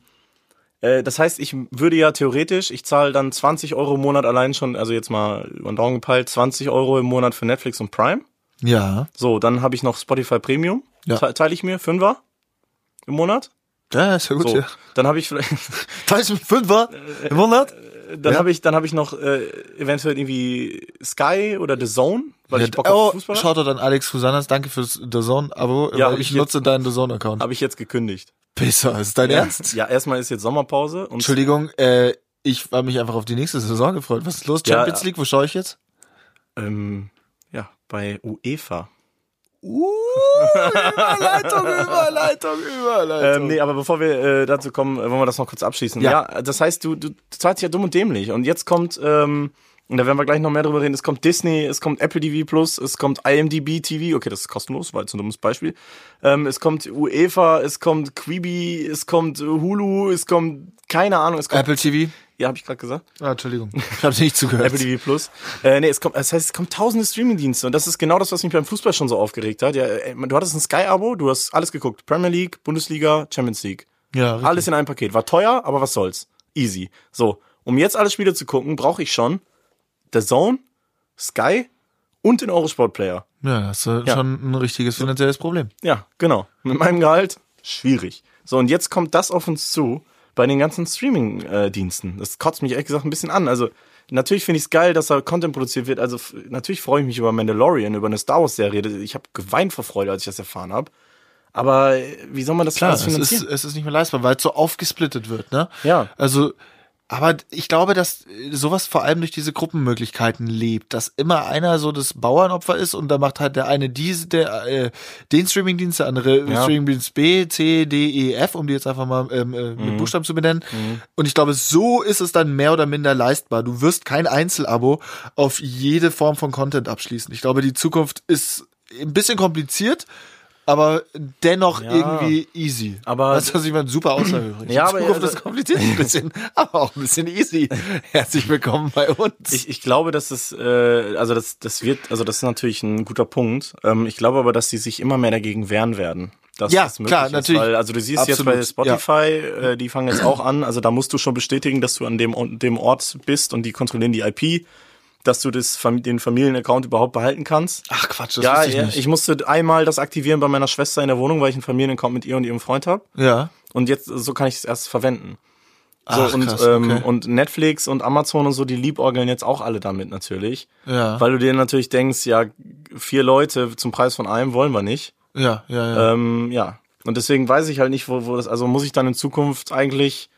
äh, das heißt, ich würde ja theoretisch, ich zahle dann 20 Euro im Monat allein schon, also jetzt mal über den Daumen gepeilt, 20 Euro im Monat für Netflix und Prime. Ja. So, dann habe ich noch Spotify Premium. Ja. Te- Teile ich mir, Fünfer im Monat. Ja, ist ja gut, So, ja. dann habe ich vielleicht, Da ist ein Fünfer im Monat. Dann Ja. habe ich, dann habe ich noch äh, eventuell irgendwie Sky oder The Zone, weil Ja, ich Bock oh, auf Fußball habe. Shoutout an Alex Husanas, danke fürs The Zone-Abo, Ja, ich ich nutze deinen The Zone-Account. Habe ich jetzt gekündigt. Pisser, ist dein Ernst? Ja, erstmal ist jetzt Sommerpause Entschuldigung, äh, ich habe mich einfach auf die nächste Saison gefreut. Was ist los? Ja, Champions ja. League, wo schaue ich jetzt? ähm, ja, bei UEFA. Uh, Überleitung, Überleitung, Überleitung. Ähm, nee, aber bevor wir äh, dazu kommen, wollen wir das noch kurz abschließen. Ja, Ja. das heißt, du, du zahlst ja dumm und dämlich. Und jetzt kommt, ähm, und da werden wir gleich noch mehr drüber reden, es kommt Disney, es kommt Apple TV Plus, es kommt IMDb TV, okay, das ist kostenlos, war jetzt ein dummes Beispiel. Ähm, es kommt UEFA, es kommt Quibi, es kommt Hulu, es kommt, keine Ahnung, es kommt, Apple TV? ja, habe ich gerade gesagt. Ah, Entschuldigung, ich habe nicht zugehört. Apple TV Plus. Äh, nee, es kommt, das heißt, es kommt tausende Streamingdienste und das ist genau das, was mich beim Fußball schon so aufgeregt hat. Ja, äh, du hattest ein Sky-Abo, du hast alles geguckt. Premier League, Bundesliga, Champions League. Ja, richtig. Alles in einem Paket. War teuer, aber was soll's. Easy. So, um jetzt alle Spiele zu gucken, brauche ich schon The Zone, Sky und den Eurosport Player. Ja, das ist Ja. schon ein richtiges finanzielles Problem. Ja, genau. Mit meinem Gehalt schwierig. So, und jetzt kommt das auf uns zu bei den ganzen Streaming-Diensten. Das kotzt mich ehrlich gesagt ein bisschen an. Also, natürlich finde ich es geil, dass da Content produziert wird. Also, natürlich freue ich mich über Mandalorian, über eine Star Wars-Serie. Ich habe geweint vor Freude, als ich das erfahren habe. Aber äh, wie soll man das Klar, alles es ist, finanzieren? es ist nicht mehr leistbar, weil es so aufgesplittet wird, ne? Ja. Also, aber ich glaube, dass äh, sowas vor allem durch diese Gruppenmöglichkeiten lebt, dass immer einer so das Bauernopfer ist und da macht halt der eine diese, der äh, den Streamingdienst, der andere Ja. Streamingdienst B, C, D, E, F, um die jetzt einfach mal ähm, äh, Mhm. mit Buchstaben zu benennen. Und ich glaube, so ist es dann mehr oder minder leistbar. Du wirst kein Einzelabo auf jede Form von Content abschließen. Ich glaube, die Zukunft ist ein bisschen kompliziert. Aber dennoch Ja. irgendwie easy. Aber- weißt du, was ich meine? Super übrigens. Ja, aber- Zukunft also- ist kompliziert ein bisschen, (laughs) aber auch ein bisschen easy. Herzlich willkommen bei uns. Ich, ich glaube, dass es, äh, also das, das wird, also das ist natürlich ein guter Punkt. Ähm, ich glaube aber, dass die sich immer mehr dagegen wehren werden. Dass Ja, das klar, ist, natürlich. Weil, also du siehst jetzt Absolut, bei Spotify, äh, die fangen jetzt auch an, also da musst du schon bestätigen, dass du an dem, dem Ort bist und die kontrollieren die IP, dass du das, den Familienaccount überhaupt behalten kannst. Ach Quatsch, das ja, ich ja, nicht. ich musste einmal das aktivieren bei meiner Schwester in der Wohnung, weil ich einen Familienaccount mit ihr und ihrem Freund habe. ja. Und jetzt, so kann ich es erst verwenden. So, Ach, und, krass, ähm, okay. und Netflix und Amazon und so, die liebäugeln jetzt auch alle damit natürlich. Ja. Weil du dir natürlich denkst, ja, vier Leute zum Preis von einem wollen wir nicht. Ja, ja, ja. Ähm, ja. Und deswegen weiß ich halt nicht, wo, wo das, also muss ich dann in Zukunft eigentlich,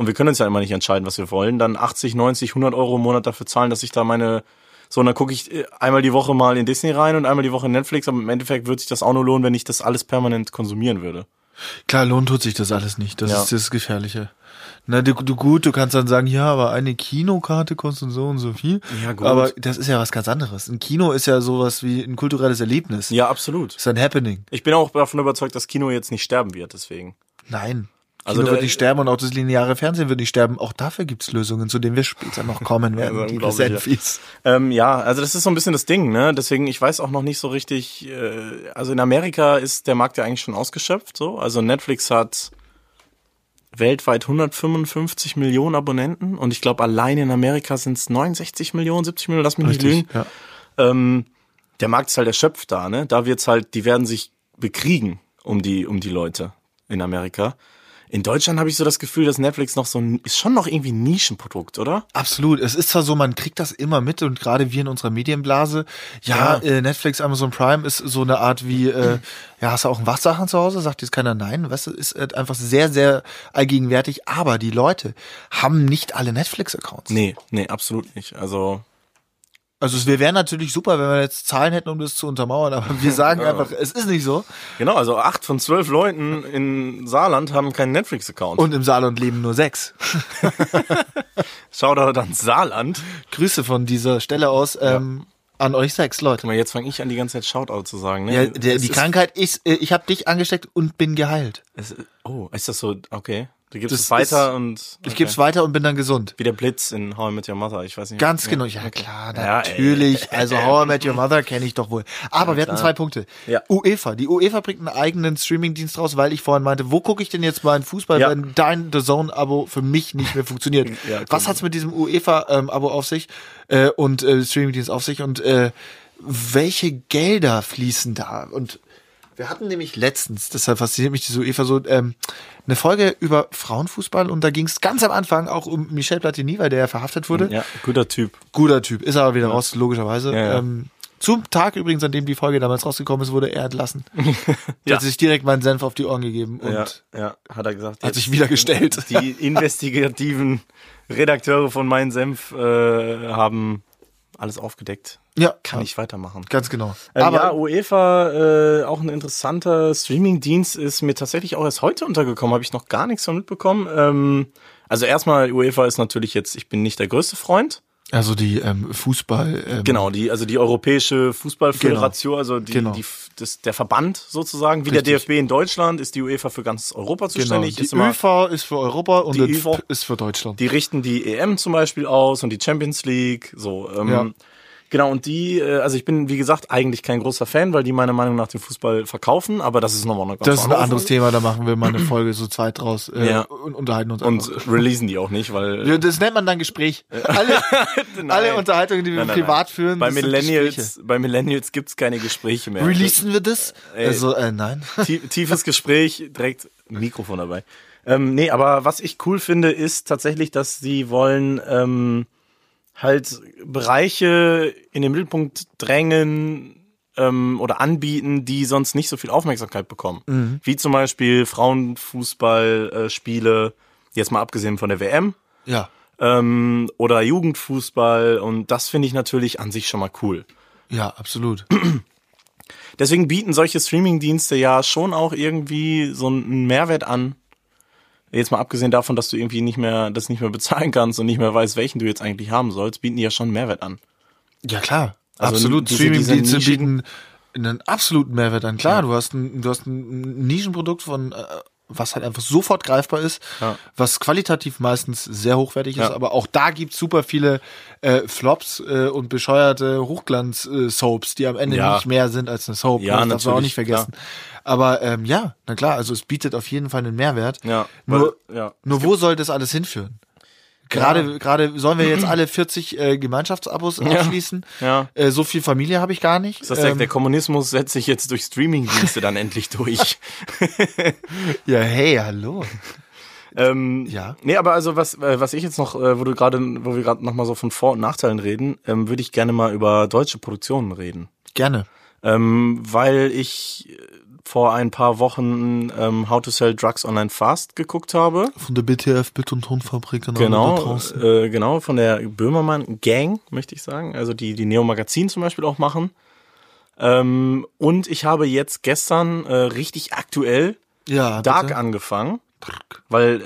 und wir können uns ja immer nicht entscheiden, was wir wollen, dann 80, 90, 100 Euro im Monat dafür zahlen, dass ich da meine, so, und dann gucke ich äh, einmal die Woche mal in Disney rein und einmal die Woche in Netflix, aber im Endeffekt würde sich das auch nur lohnen, wenn ich das alles permanent konsumieren würde. Klar, lohnt tut sich das alles nicht. Das Ja. ist das Gefährliche. Na, du, du gut, du kannst dann sagen, ja, aber eine Kinokarte kostet so und so viel. Ja, gut. Aber das ist ja was ganz anderes. Ein Kino ist ja sowas wie ein kulturelles Erlebnis. Ja, absolut. ist ein Happening. Ich bin auch davon überzeugt, dass Kino jetzt nicht sterben wird, deswegen. Nein. Also Kino wird nicht sterben und auch das lineare Fernsehen wird nicht sterben. Auch dafür gibt's Lösungen, zu denen wir später noch kommen (laughs) werden. Also liebe unglaublich, ja. Ähm, ja, also das ist so ein bisschen das Ding, ne? Deswegen, ich weiß auch noch nicht so richtig, äh, also in Amerika ist der Markt ja eigentlich schon ausgeschöpft, so. Also Netflix hat weltweit 155 Millionen Abonnenten und ich glaube allein in Amerika sind es 69 Millionen, 70 Millionen, lass mich nicht lügen. Ja. Ähm, der Markt ist halt erschöpft da, ne? Da wird's halt, die werden sich bekriegen um die, um die Leute in Amerika. In Deutschland habe ich so das Gefühl, dass Netflix noch so ein, ist schon noch irgendwie ein Nischenprodukt, oder? Absolut. Es ist zwar so, man kriegt das immer mit und gerade wir in unserer Medienblase, ja, Ja. Äh, Netflix, Amazon Prime ist so eine Art wie, äh, ja, hast du auch ein Wachsachen zu Hause? Sagt jetzt keiner nein. Weißt du, ist halt einfach sehr, sehr allgegenwärtig. Aber die Leute haben nicht alle Netflix-Accounts. Nee, nee, absolut nicht. Also, Also es wäre natürlich super, wenn wir jetzt Zahlen hätten, um das zu untermauern, aber wir (laughs) sagen einfach, es ist nicht so. genau, also acht von zwölf Leuten in Saarland haben keinen Netflix-Account. Und im Saarland leben nur sechs. (laughs) Da dann Saarland. Grüße von dieser Stelle aus ähm, an euch sechs Leute. Guck mal, jetzt fange ich an, die ganze Zeit Shoutout zu sagen. Ne? Ja, der, die Krankheit ist, äh, ich habe dich angesteckt und bin geheilt. Es, oh, ist das so? Okay. Du gibst Das es weiter ist- und. Ich okay. geb's weiter und bin dann gesund. Wie der Blitz in How I Met Your Mother, ich weiß nicht. Ganz Ja. genau, ja klar, Ja, ey. natürlich. also (laughs) How I Met Your Mother kenne ich doch wohl. Aber wir hatten zwei Punkte. Ja. UEFA, die UEFA bringt einen eigenen Streamingdienst raus, weil ich vorhin meinte, wo gucke ich denn jetzt meinen Fußball, Ja. wenn dein The Zone Abo für mich nicht mehr funktioniert? (laughs) Ja, Was hat's mit diesem UEFA ähm, Abo auf sich äh, und äh, Streamingdienst auf sich und äh, welche Gelder fließen da? Und wir hatten nämlich letztens, deshalb fasziniert mich diese UEFA so, ähm, eine Folge über Frauenfußball und da ging es ganz am Anfang auch um Michel Platini, weil der ja verhaftet wurde. Ja, guter Typ. Guter Typ, ist aber wieder raus, logischerweise. Ja, ja. Ähm, Zum Tag übrigens, an dem die Folge damals rausgekommen ist, wurde er entlassen. (laughs) Ja. hat sich direkt meinen Senf auf die Ohren gegeben und ja, ja, hat er gesagt. hat sich wieder gestellt. Die investigativen Redakteure von Mein Senf äh, haben alles aufgedeckt. Ja, Kann ich weitermachen. Ganz genau. Ähm, Aber ja, UEFA, äh, auch ein interessanter Streaming-Dienst, ist mir tatsächlich auch erst heute untergekommen, habe ich noch gar nichts von mitbekommen. Ähm, also erstmal, UEFA ist natürlich jetzt, ich bin nicht der größte Freund. also die ähm, Fußball. Ähm, Genau, die, also die Europäische Fußballföderation, also die, Genau. die, das, der Verband sozusagen, wie Richtig. der DFB in Deutschland, ist die UEFA für ganz Europa Genau. zuständig. Die ist immer, ÖFA ist für Europa und Die ZP ist für Deutschland. die richten die EM zum Beispiel aus und die Champions League, so. Ähm, Ja. Genau, und die, äh, also ich bin, wie gesagt, eigentlich kein großer Fan, weil die meiner Meinung nach den Fußball verkaufen, aber das ist nochmal eine ganz das ist ein andere anderes Folge. Thema, da machen wir mal eine Folge so zweit draus äh, Ja. und unterhalten uns Und einfach. releasen die auch nicht, weil Ja, Das nennt man dann Gespräch. Alle, (laughs) alle Unterhaltungen, die wir Nein, privat nein. führen, bei Millennials, bei Millennials gibt's keine Gespräche mehr. Releasen wir das? Ey. Also, äh, nein. (laughs) Tie- tiefes Gespräch, direkt Mikrofon dabei. Ähm, nee, aber was ich cool finde, ist tatsächlich, dass sie wollen ähm, halt Bereiche in den Mittelpunkt drängen ähm, oder anbieten, die sonst nicht so viel Aufmerksamkeit bekommen. Wie zum Beispiel Frauenfußballspiele, äh, jetzt mal abgesehen von der WM, Ja. ähm, oder Jugendfußball und das finde ich natürlich an sich schon mal cool. Ja, absolut. Deswegen bieten solche Streaming-Dienste ja schon auch irgendwie so einen Mehrwert an. Jetzt mal abgesehen davon, dass du irgendwie nicht mehr, das nicht mehr bezahlen kannst und nicht mehr weißt, welchen du jetzt eigentlich haben sollst, bieten die ja schon einen Mehrwert an. Ja, klar. Also absolut. Streaming-Dienste bieten einen absoluten Mehrwert an. Klar, du hast ein, du hast ein Nischenprodukt von, äh, was halt einfach sofort greifbar ist, Ja. was qualitativ meistens sehr hochwertig ist, Ja. aber auch da gibt's super viele äh, Flops äh, und bescheuerte Hochglanz-Soaps, die am Ende Ja. nicht mehr sind als eine Soap. Ja, das darf man auch nicht vergessen. Aber ähm, ja, na klar, also es bietet auf jeden Fall einen Mehrwert. Ja, Nur, weil- ja. nur wo soll das alles hinführen? Gerade, gerade sollen wir jetzt (clears throat) alle 40 äh, Gemeinschaftsabos abschließen. Ja. Äh, so viel Familie habe ich gar nicht. Das heißt, der, Ähm, der Kommunismus setzt sich jetzt durch Streaming-Dienste dann endlich durch. (laughs) ja, hey, hallo. ähm, Ja. Nee, aber also was, äh, was ich jetzt noch, äh, wo du gerade, wo wir gerade nochmal so von Vor- und Nachteilen reden, ähm, würde ich gerne mal über deutsche Produktionen reden. Gerne. Ähm, weil ich vor ein paar Wochen ähm, How to Sell Drugs Online Fast geguckt habe. Von der BTF Bild- und Tonfabrik Genau, draußen. äh, genau, von der Böhmermann Gang, möchte ich sagen. Also die, die Neo Magazin zum Beispiel auch machen. Ähm, und ich habe jetzt gestern äh, richtig aktuell Ja, Dark bitte. angefangen, weil,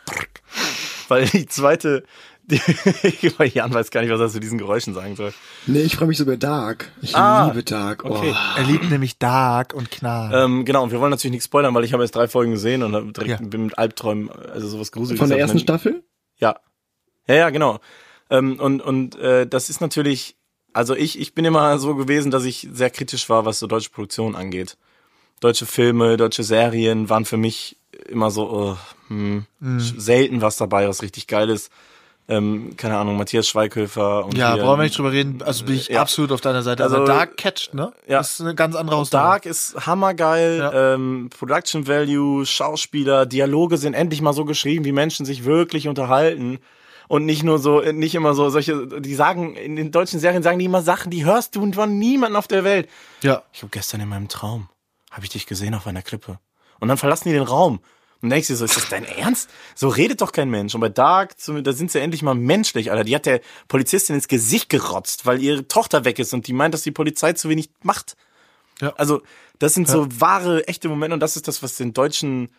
(laughs) weil die zweite, (laughs) Jan weiß gar nicht, was er zu diesen Geräuschen sagen soll. Nee, ich freue mich so über Dark. Ich Ah, liebe Dark. Oh. okay. Er liebt nämlich Dark und Knall. Ähm, genau, und wir wollen natürlich nichts spoilern, weil ich habe jetzt drei Folgen gesehen und hab direkt Ja. bin mit Albträumen, also sowas Gruseliges. Von der ersten Staffel? Ja. Ja, ja, genau. Ähm, und und äh, das ist natürlich, also ich, ich bin immer so gewesen, dass ich sehr kritisch war, was so deutsche Produktion angeht. Deutsche Filme, deutsche Serien waren für mich immer so, äh, hm, Mhm. selten was dabei, was richtig geil ist. Ähm, keine Ahnung, Matthias Schweighöfer und ja, hier- brauchen wir nicht drüber reden. Also bin ich Ja. absolut auf deiner Seite. Also, Also, Dark catcht, ne? ja. Das ist eine ganz andere Hausnummer. Dark ist hammergeil, Ja. ähm, Production Value, Schauspieler, Dialoge sind endlich mal so geschrieben, wie Menschen sich wirklich unterhalten. Und nicht nur so, nicht immer so solche, die sagen, in den deutschen Serien sagen die immer Sachen, die hörst du von niemandem auf der Welt. Ja. Ich habe gestern in meinem Traum, habe ich dich gesehen auf einer Klippe. Und dann verlassen die den Raum. Und denkst dir so, ist das dein Ernst? So redet doch kein Mensch. Und bei Dark, da sind sie endlich mal menschlich, Alter. Die hat der Polizistin ins Gesicht gerotzt, weil ihre Tochter weg ist und die meint, dass die Polizei zu wenig macht. Ja. Also, das sind so wahre, echte Momente und das ist das, was den deutschen,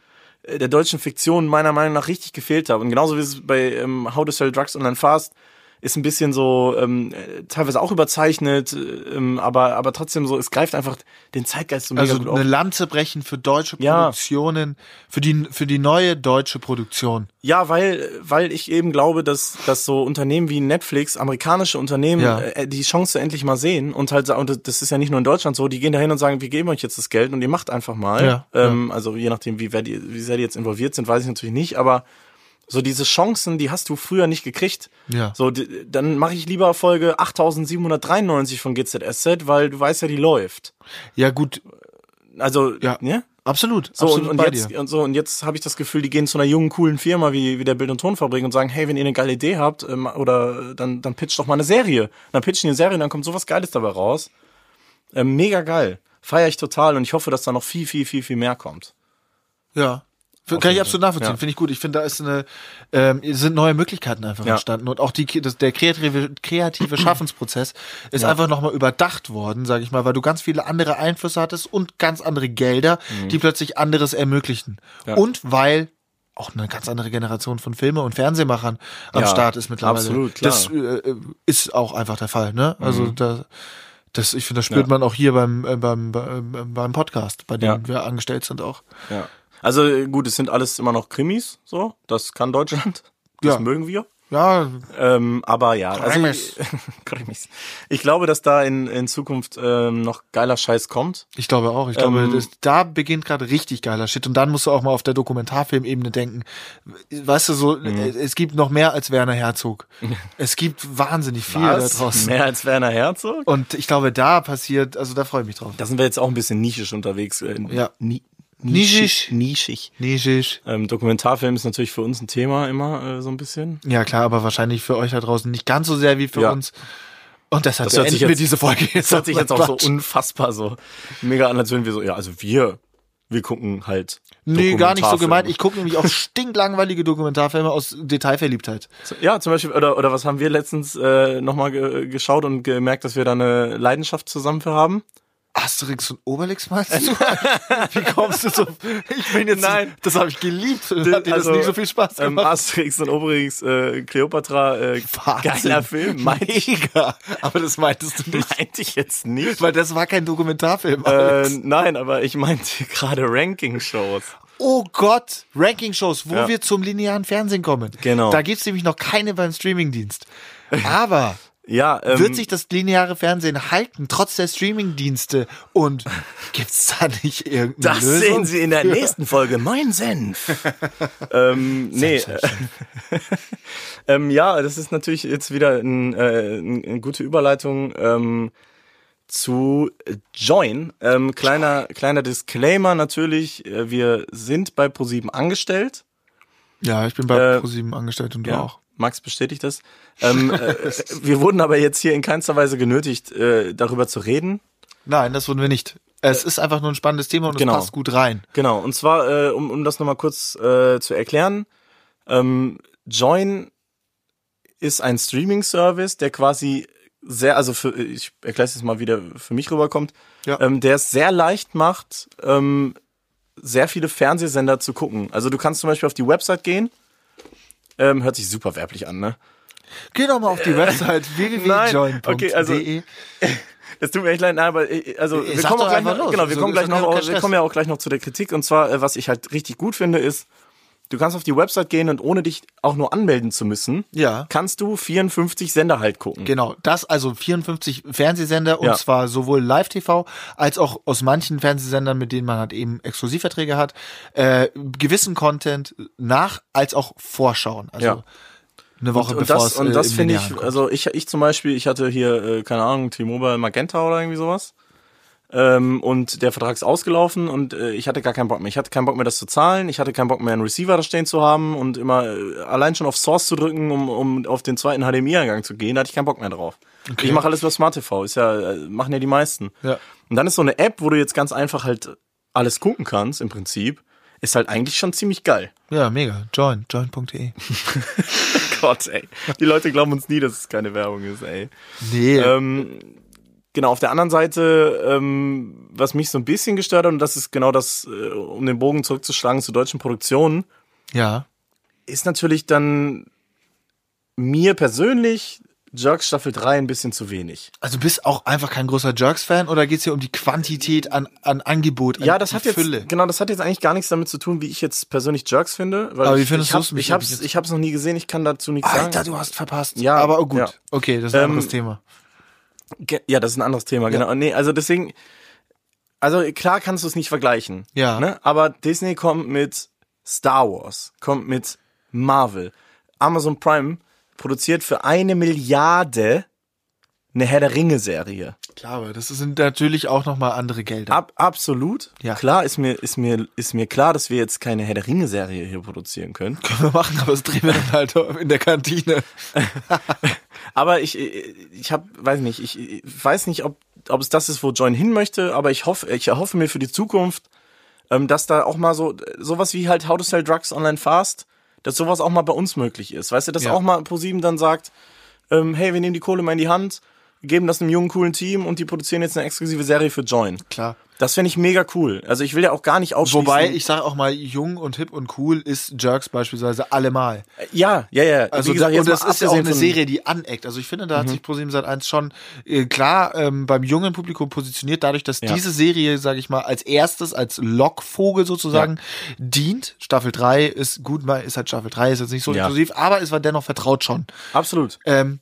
äh, der deutschen Fiktion meiner Meinung nach richtig gefehlt hat. Und genauso wie es bei ähm, How to Sell Drugs Online Fast ist ein bisschen so ähm, äh, teilweise auch überzeichnet, äh, ähm, aber aber trotzdem so, es greift einfach den Zeitgeist so mega Also gut eine auf. Lanze brechen für deutsche Ja. Produktionen, für die, für die neue deutsche Produktion. Ja, weil weil ich eben glaube, dass dass so Unternehmen wie Netflix, amerikanische Unternehmen, Ja. äh, die Chance endlich mal sehen und halt und das ist ja nicht nur in Deutschland so, die gehen dahin und sagen, wir geben euch jetzt das Geld und ihr macht einfach mal. Ja, ähm, Also je nachdem, wie, wer die, wie sehr die jetzt involviert sind, weiß ich natürlich nicht, aber so diese Chancen, die hast du früher nicht gekriegt. Ja. So, dann mache ich lieber Folge 8793 von GZSZ, weil du weißt ja, die läuft. Ja, gut, Also, Ja. ne? Absolut. So, absolut und, und bei jetzt, dir. und so, und jetzt habe ich das Gefühl, die gehen zu einer jungen, coolen Firma wie, wie der Bild- und Tonfabrik und sagen, hey, wenn ihr eine geile Idee habt, ähm, oder dann, dann pitcht doch mal eine Serie. Dann pitchen die eine Serie und dann kommt sowas Geiles dabei raus. Ähm, mega geil. Feier ich total und ich hoffe, dass da noch viel, viel, viel, viel mehr kommt. Ja. Kann ich absolut nachvollziehen, Ja. finde ich gut. Ich finde, da ist eine, ähm, sind neue Möglichkeiten einfach Ja. entstanden und auch die, das, der kreative, kreative (clears throat) Schaffensprozess ist einfach nochmal überdacht worden, sage ich mal, weil du ganz viele andere Einflüsse hattest und ganz andere Gelder, die plötzlich anderes ermöglichten. Mhm. Ja. Und weil auch eine ganz andere Generation von Filme- und Fernsehmachern am Ja, Start ist mittlerweile. absolut, klar. Das äh, ist auch einfach der Fall, ne? Also Mhm. da, das, ich finde, das spürt Ja. man auch hier beim, äh, beim, beim, beim Podcast, bei dem Ja. wir angestellt sind auch. Ja. Also äh, gut, es sind alles immer noch Krimis, so. Das kann Deutschland. Das Ja. mögen wir. Ja, Ähm, aber ja, also, Krimis. (laughs) Krimis. Ich glaube, dass da in, in Zukunft ähm, noch geiler Scheiß kommt. Ich glaube auch. Ich glaube, Ähm, das, da beginnt gerade richtig geiler Shit. Und dann musst du auch mal auf der Dokumentarfilmebene denken. Weißt du, so, Mhm. es gibt noch mehr als Werner Herzog. (laughs) Es gibt wahnsinnig viel da draußen. Mehr als Werner Herzog? Und ich glaube, da passiert, also da freue ich mich drauf. Da sind wir jetzt auch ein bisschen nischisch unterwegs. Äh, Ja. Ni Nischig. Nischig. Nischig. Ähm, Dokumentarfilm ist natürlich für uns ein Thema immer äh, so ein bisschen. Ja, klar, aber wahrscheinlich für euch da draußen nicht ganz so sehr wie für Ja. uns. Und deshalb Das hört sich jetzt- diese Folge jetzt. Das hört sich jetzt auch so (laughs) unfassbar so mega an, als würden wir so, ja, also wir, wir gucken halt. Nee, gar nicht so gemeint. Ich gucke nämlich auch stinklangweilige Dokumentarfilme aus Detailverliebtheit. Ja, zum Beispiel, oder, oder was haben wir letztens äh, nochmal ge geschaut und gemerkt, dass wir da eine Leidenschaft zusammen für haben? Asterix und Obelix meinst du? (laughs) Wie kommst du so? Ich bin jetzt. Nein. Das habe ich geliebt. Hat dir das nicht so viel Spaß ähm, gemacht? Asterix und Obelix, äh, Cleopatra, äh, Wahnsinn. geiler Film, Mega. Aber das meintest du nicht. meinte ich jetzt nicht. Weil das war kein Dokumentarfilm. Äh, nein, aber ich meinte gerade Ranking-Shows. oh Gott, Ranking-Shows, wo Ja. wir zum linearen Fernsehen kommen. Genau. Da gibt's nämlich noch keine beim Streamingdienst. Aber Ja, ähm, wird sich das lineare Fernsehen halten, trotz der Streamingdienste? Und (laughs) gibt's da nicht irgendeine das Lösung? sehen Sie in der nächsten Folge. Mein Senf. (laughs) ähm, nee. (laughs) ähm, ja, das ist natürlich jetzt wieder ein, äh, ein, eine gute Überleitung ähm, zu Join. Ähm, kleiner, kleiner Disclaimer natürlich. Äh, wir sind bei ProSieben angestellt. Ja, ich bin bei Äh, ProSieben angestellt und du auch. Max bestätigt das. (laughs) Ähm, äh, wir wurden aber jetzt hier in keinster Weise genötigt, äh, darüber zu reden. Nein, das wurden wir nicht. Es ist einfach nur ein spannendes Thema und genau. es passt gut rein. Genau, und zwar, äh, um, um das nochmal kurz äh, zu erklären, ähm, Join ist ein Streaming-Service, der quasi sehr, also für, ich erkläre es jetzt mal, wie der für mich rüberkommt, Ja. ähm, der es sehr leicht macht, ähm, sehr viele Fernsehsender zu gucken. Also du kannst zum Beispiel auf die Website gehen, ähm, hört sich super werblich an, ne? Geh doch mal auf die Website (laughs) www.join.de. okay, also- (laughs) Es tut mir echt leid, nein, aber äh, also Äh, wir kommen gleich noch, genau, wir Also, kommen gleich noch, wir kommen ja auch gleich noch zu der Kritik und zwar, äh, was ich halt richtig gut finde, ist, du kannst auf die Website gehen und ohne dich auch nur anmelden zu müssen, Ja. kannst du 54 Sender halt gucken. Genau, das also 54 Fernsehsender und Ja. zwar sowohl Live-TV als auch aus manchen Fernsehsendern, mit denen man halt eben Exklusivverträge hat, äh, gewissen Content nach als auch vorschauen. Also Ja. eine Woche und bevor das, es und äh, das finde ich, kommt. also ich, ich zum Beispiel, ich hatte hier, äh, keine Ahnung, T-Mobile Magenta oder irgendwie sowas. Ähm, und der Vertrag ist ausgelaufen und äh, ich hatte gar keinen Bock mehr. Ich hatte keinen Bock mehr, das zu zahlen. Ich hatte keinen Bock mehr, einen Receiver da stehen zu haben und immer äh, allein schon auf Source zu drücken, um, um auf den zweiten HDMI-Eingang zu gehen. Da hatte ich keinen Bock mehr drauf. Ich mache alles über Smart TV. Ist ja, äh, machen ja die meisten. Ja. Und dann ist so eine App, wo du jetzt ganz einfach halt alles gucken kannst, im Prinzip, ist halt eigentlich schon ziemlich geil. Ja, mega. Join, join.de. (laughs) Gott, ey. Die Leute glauben uns nie, dass es keine Werbung ist, ey. Nee, Ähm, genau, auf der anderen Seite, ähm, was mich so ein bisschen gestört hat, und das ist genau das, äh, um den Bogen zurückzuschlagen zu deutschen Produktionen, ja. ist natürlich dann mir persönlich Jerks Staffel 3 ein bisschen zu wenig. Also du bist auch einfach kein großer Jerks-Fan oder geht's hier um die Quantität an, an Angebot? An Ja, das hat jetzt Fülle? genau, das hat jetzt eigentlich gar nichts damit zu tun, wie ich jetzt persönlich Jerks finde. Weil Aber wie ich, findest du's? Mich Ich hab hab's, ich hab's noch nie gesehen, ich kann dazu nichts Alter, sagen. du hast verpasst. Ja, aber gut. ja. Okay, das ist ein Ähm, anderes Thema. Ja, das ist ein anderes Thema, genau. Nee, also deswegen, also klar kannst du es nicht vergleichen. Ja. Ne? Aber Disney kommt mit Star Wars, kommt mit Marvel. Amazon Prime produziert für eine Milliarde eine Herr der Ringe-Serie. Klar, aber das sind natürlich auch nochmal andere Gelder. Ab, absolut. Ja. Klar ist mir, ist mir, ist mir klar, dass wir jetzt keine Herr der Ringe-Serie hier produzieren können. Können wir machen, aber das drehen wir dann halt (laughs) in der Kantine. (laughs) Aber ich, ich habe, weiß nicht, ich, ich weiß nicht, ob, ob es das ist, wo Join hin möchte, aber ich hoffe, ich erhoffe mir für die Zukunft, ähm, dass da auch mal so sowas wie halt How to Sell Drugs Online Fast, dass sowas auch mal bei uns möglich ist. Weißt du, dass Ja. auch mal ProSieben dann sagt, ähm, hey, wir nehmen die Kohle mal in die Hand, geben das einem jungen, coolen Team und die produzieren jetzt eine exklusive Serie für Join. Klar. Das fände ich mega cool. Also ich will ja auch gar nicht ausschließen. Wobei, ich sage auch mal, jung und hip und cool ist Jerks beispielsweise allemal. ja, ja, ja. Also gesagt, und das ist ja auch eine Serie, die aneckt. Also ich finde, da hat sich ProSieben Sat 1 schon äh, klar ähm, beim jungen Publikum positioniert, dadurch, dass Ja. diese Serie, sage ich mal, als erstes, als Lockvogel sozusagen dient. Staffel 3 ist gut, ist halt Staffel 3, ist jetzt nicht so Ja. inklusiv, aber es war dennoch vertraut schon. Absolut. Ähm,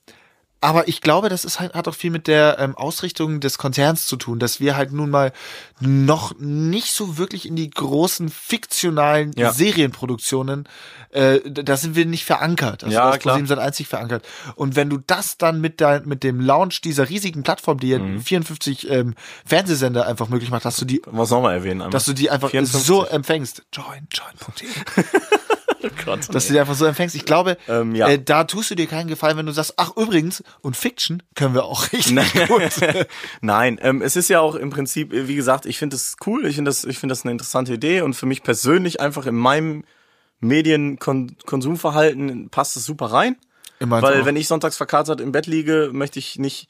aber ich glaube, das ist halt, hat auch viel mit der ähm, Ausrichtung des Konzerns zu tun, dass wir halt nun mal noch nicht so wirklich in die großen fiktionalen Ja. Serienproduktionen, äh, da sind wir nicht verankert. Also Ja, klar. Sat einzig verankert. Und wenn du das dann mit dein, mit dem Launch dieser riesigen Plattform, die Mhm. 54 ähm, Fernsehsender einfach möglich macht, dass du die Was man erwähnen? einmal? dass du die einfach 54. so empfängst. Join, join.de. (laughs) Gott, Dass du die einfach so empfängst. Ich glaube, Ähm, ja. äh, da tust du dir keinen Gefallen, wenn du sagst, ach übrigens, und Fiction können wir auch richtig Nein, gut. (laughs) Nein ähm, es ist ja auch im Prinzip, äh, wie gesagt, ich finde das cool, ich finde das, ich finde das eine interessante Idee und für mich persönlich einfach in meinem Medienkonsumverhalten passt es super rein. Immer Weil auch wenn ich sonntags verkatert im Bett liege, möchte ich nicht,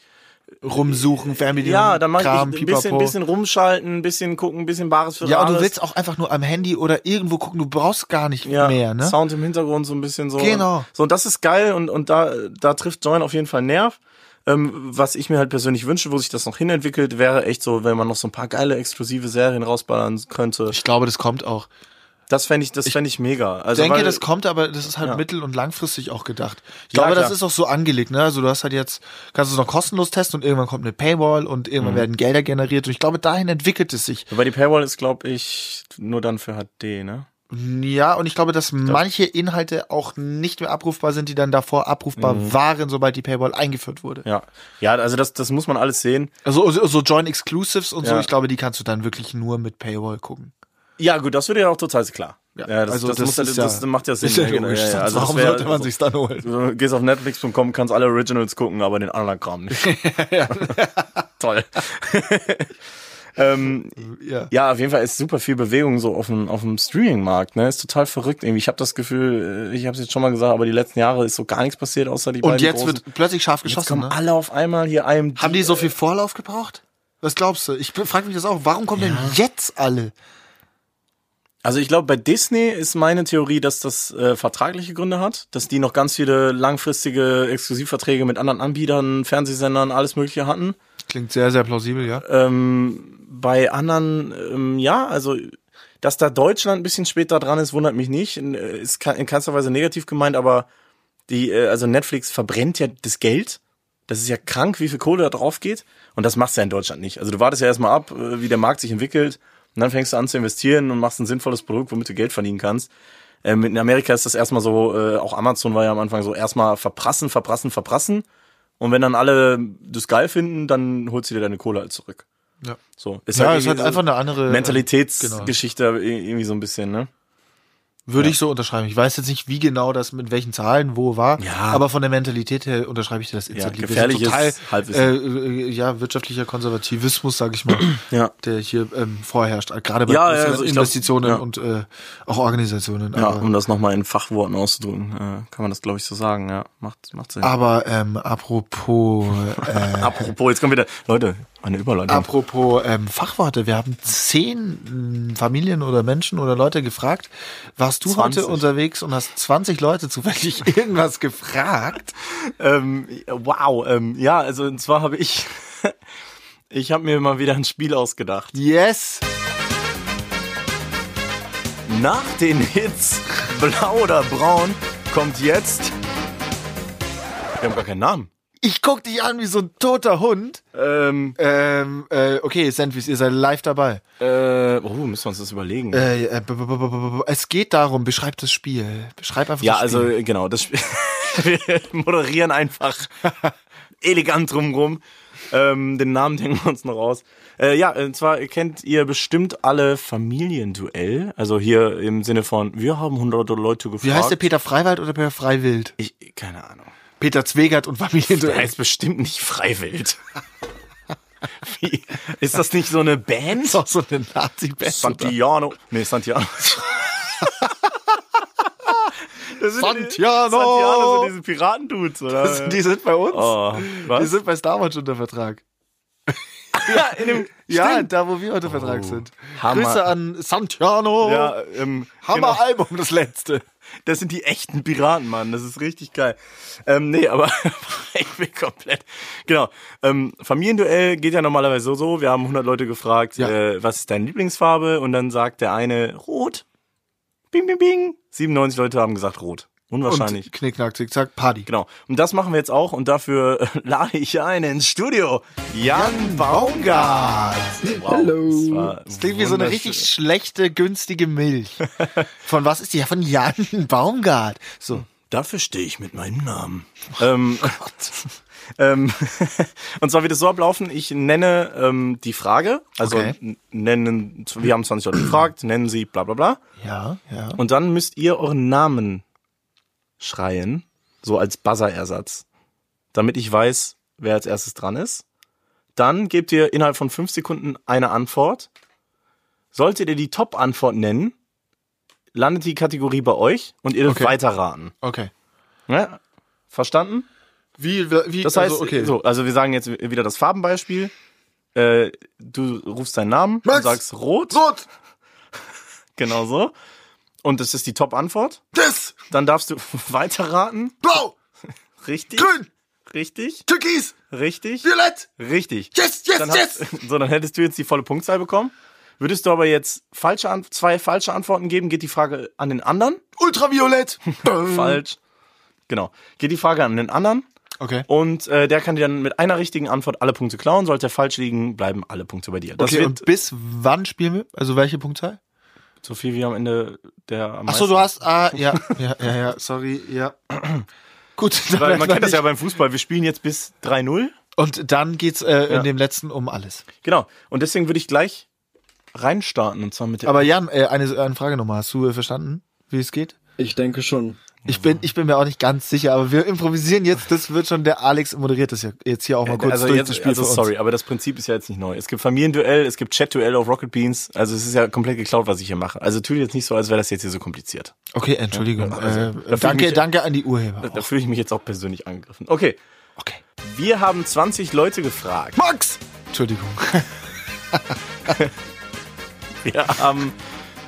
rumsuchen, Fernbedienung, ja, dann mache ich ein bisschen, Pipapo. bisschen rumschalten, ein bisschen gucken, ein bisschen Bares für Ja, und du willst auch einfach nur am Handy oder irgendwo gucken, du brauchst gar nicht ja, mehr, ne? Sound im Hintergrund so ein bisschen so. Genau. So, und das ist geil und, und da, da trifft Join auf jeden Fall Nerv. Ähm, was ich mir halt persönlich wünsche, wo sich das noch hinentwickelt, wäre echt so, wenn man noch so ein paar geile exklusive Serien rausballern könnte. Ich glaube, das kommt auch. Das fände ich, das fände ich mega. Ich Also, denke, weil, das kommt, aber das ist halt Ja. mittel- und langfristig auch gedacht. Ich Ja, glaube, das klar. ist auch so angelegt, ne? Also du hast halt jetzt, kannst du es noch kostenlos testen und irgendwann kommt eine Paywall und irgendwann Mhm. werden Gelder generiert und ich glaube, dahin entwickelt es sich. Wobei die Paywall ist, glaube ich, nur dann für HD, ne? Ja, und ich glaube, dass manche Inhalte auch nicht mehr abrufbar sind, die dann davor abrufbar waren, sobald die Paywall eingeführt wurde. Mhm. Ja. Ja, also das, das muss man alles sehen. Also so, so Join Exclusives und so, Ja. ich glaube, die kannst du dann wirklich nur mit Paywall gucken. Ja, gut, das würde ja auch total klar. Ja, das, also das, das muss, ja- das, ja- macht ja Sinn. Ist ja (laughs) ja, genau, logisch, ja, ja. Also das warum wär- sollte man sich's dann holen? Du gehst auf Netflix.com, kannst alle Originals gucken, aber den anderen Kram nicht. (laughs) (laughs) Toll. ähm, Ja. ja, auf jeden Fall ist super viel Bewegung so auf dem, auf dem Streaming-Markt. Ne? Ist total verrückt irgendwie. Ich habe das Gefühl, äh, ich habe es jetzt schon mal gesagt, aber die letzten Jahre ist so gar nichts passiert, außer die Und beiden jetzt großen. wird plötzlich scharf jetzt geschossen, kommen ne? alle auf einmal hier einem. Haben die so viel Vorlauf gebraucht? Was glaubst du? Ich frage mich das auch. Warum kommen denn jetzt alle? Also ich glaube, bei Disney ist meine Theorie, dass das äh, vertragliche Gründe hat, dass die noch ganz viele langfristige Exklusivverträge mit anderen Anbietern, Fernsehsendern, alles Mögliche hatten. Klingt sehr, sehr plausibel, ja. Ähm, bei anderen, ähm, ja, also dass da Deutschland ein bisschen später dran ist, wundert mich nicht. Äh, Ist in keinster Weise negativ gemeint, aber die, äh, also Netflix verbrennt ja das Geld. Das ist ja krank, wie viel Kohle da drauf geht. Und das machst du ja in Deutschland nicht. Also du wartest ja erstmal ab, äh, wie der Markt sich entwickelt. Und dann fängst du an zu investieren und machst ein sinnvolles Produkt, womit du Geld verdienen kannst. Ähm, in Amerika ist das erstmal so, äh, auch Amazon war ja am Anfang so, erstmal verprassen, verprassen, verprassen. Und wenn dann alle das geil finden, dann holst du dir deine Kohle halt zurück. Ja, So. Ist ja halt es hat einfach eine andere Mentalitätsgeschichte irgendwie so ein bisschen, ne? Würde ich so unterschreiben. Ich weiß jetzt nicht, wie genau das mit welchen Zahlen wo war, Ja. aber von der Mentalität her unterschreibe ich dir das. Wir sind gefährliches total, Halbwissen. äh, äh, ja, wirtschaftlicher Konservativismus, sage ich mal, (clears throat) Ja. der hier ähm, vorherrscht, gerade bei Ja, ja, also glaub, Investitionen ja. und äh, auch Organisationen. Ja, aber, um das nochmal in Fachworten auszudrücken, äh, kann man das, glaube ich, so sagen, ja. Macht, macht Sinn. aber ähm, apropos äh, (laughs) Apropos, jetzt kommt wieder, Leute, eine Überleitung. Apropos ähm, Fachworte, wir haben zehn mh, Familien oder Menschen oder Leute gefragt. Warst du 20. heute unterwegs und hast 20 Leute zufällig (laughs) irgendwas gefragt? Ähm, wow, ähm, ja, also und zwar habe ich, (laughs) ich habe mir mal wieder ein Spiel ausgedacht. Yes! Nach den Hits Blau oder Braun kommt jetzt. Wir haben gar keinen Namen. Ich guck dich an wie so ein toter Hund. Ähm, Ähm, äh, okay, Sandwich, ihr seid live dabei. äh, oh, müssen wir uns das überlegen. Äh, äh, es geht darum, beschreib das Spiel. Beschreib einfach ja, das Spiel. also genau, das Spiel. (laughs) wir moderieren einfach (laughs) elegant drumrum. Ähm, den Namen denken wir uns noch aus. Äh, ja, und zwar kennt ihr bestimmt alle Familienduell. Also hier im Sinne von, wir haben hunderte Leute gefragt. Wie heißt der Peter Freiwald oder Peter Freiwild? Ich, keine Ahnung. Peter Zwegert und Der Familienduell. heißt bestimmt nicht Freiwild. Wie? Ist das nicht so eine Band? ist auch so eine Nazi-Band. Santiano. Nee, Santiano. Das sind die- Santiano! Santiano sind diese Piratendudes, oder? Die sind bei uns. oh, Die sind bei Star Wars unter Vertrag. (laughs) ja, in dem, Ja, da wo wir unter Vertrag sind. Hammer. Grüße an Santiano. Ja, ähm, Hammer genau. Album, das letzte. Das sind die echten Piraten, Mann. Das ist richtig geil. Ähm, nee, aber (laughs) ich bin komplett. Genau. Ähm, Familienduell geht ja normalerweise so, so. Wir haben 100 Leute gefragt, Ja. äh, was ist deine Lieblingsfarbe? Und dann sagt der eine rot. Bing, bing, bing. 97 Leute haben gesagt rot. Unwahrscheinlich. Und Knickknack, Zickzack, Party. Genau. Und das machen wir jetzt auch. Und dafür äh, (laughs) lade ich ein ins Studio. Jan Baumgart. Wow, Hallo. Das, Das klingt wie so eine richtig schlechte, günstige Milch. (laughs) Von was ist die? Ja, von Jan Baumgart. So. Dafür stehe ich mit meinem Namen. ähm, (laughs) ähm, und zwar wird es so ablaufen, ich nenne ähm, die Frage, also Okay. nennen, wir haben 20 Leute (clears throat) gefragt, nennen sie bla bla bla. Ja, ja. Und dann müsst ihr euren Namen schreien, so als Buzzer-Ersatz, damit ich weiß, wer als erstes dran ist. Dann gebt ihr innerhalb von fünf Sekunden eine Antwort. Solltet ihr die Top-Antwort nennen, landet die Kategorie bei euch und ihr dürft Okay. weiterraten. Okay. Ja? Verstanden? Wie, wie, Das heißt, also, okay. so, also wir sagen jetzt wieder das Farbenbeispiel. Äh, du rufst deinen Namen Max! und sagst rot, Rot, (laughs) genau so. Und das ist die Top-Antwort. das, Dann darfst du (laughs) weiterraten. blau, (laughs) Richtig. grün, Richtig. türkis, Richtig. violett. Richtig. Yes, yes, Dann yes. hast, (laughs) so, dann hättest du jetzt die volle Punktzahl bekommen. Würdest du aber jetzt falsche An zwei falsche Antworten geben, geht die Frage an den anderen. Ultraviolett. Falsch. Genau. Geht die Frage an den anderen. Okay. Und äh, der kann dir dann mit einer richtigen Antwort alle Punkte klauen. Sollte er falsch liegen, bleiben alle Punkte bei dir. Das Okay, und bis wann spielen wir? Also welche Punktzahl? So viel wie am Ende der am Ach so, du hast, ah, ja, ja, ja, ja, sorry, ja. (clears throat) Gut. Weil man kennt das ja beim Fußball. Wir spielen jetzt bis 3-0. Und dann geht's äh, Ja. in dem letzten um alles. Genau. Und deswegen würde ich gleich reinstarten. Und zwar mit der Aber Jan, äh, eine, eine Frage nochmal. Hast du äh, verstanden, wie es geht? Ich denke schon. Ich bin, ich bin mir auch nicht ganz sicher, aber wir improvisieren jetzt. Das wird schon der Alex moderiert das ja jetzt hier auch mal kurz also durch jetzt, das Spiel also sorry, aber das Prinzip ist ja jetzt nicht neu. Es gibt Familienduell, es gibt Chat-Duell auf Rocket Beans. Also es ist ja komplett geklaut, was ich hier mache. Also tue jetzt nicht so, als wäre das jetzt hier so kompliziert. Okay, Entschuldigung. Ja, also, da äh, danke, mich- danke an die Urheber. Da fühle ich mich jetzt auch persönlich angegriffen. Okay, Okay. wir haben 20 Leute gefragt. Max! Entschuldigung. (laughs) Wir haben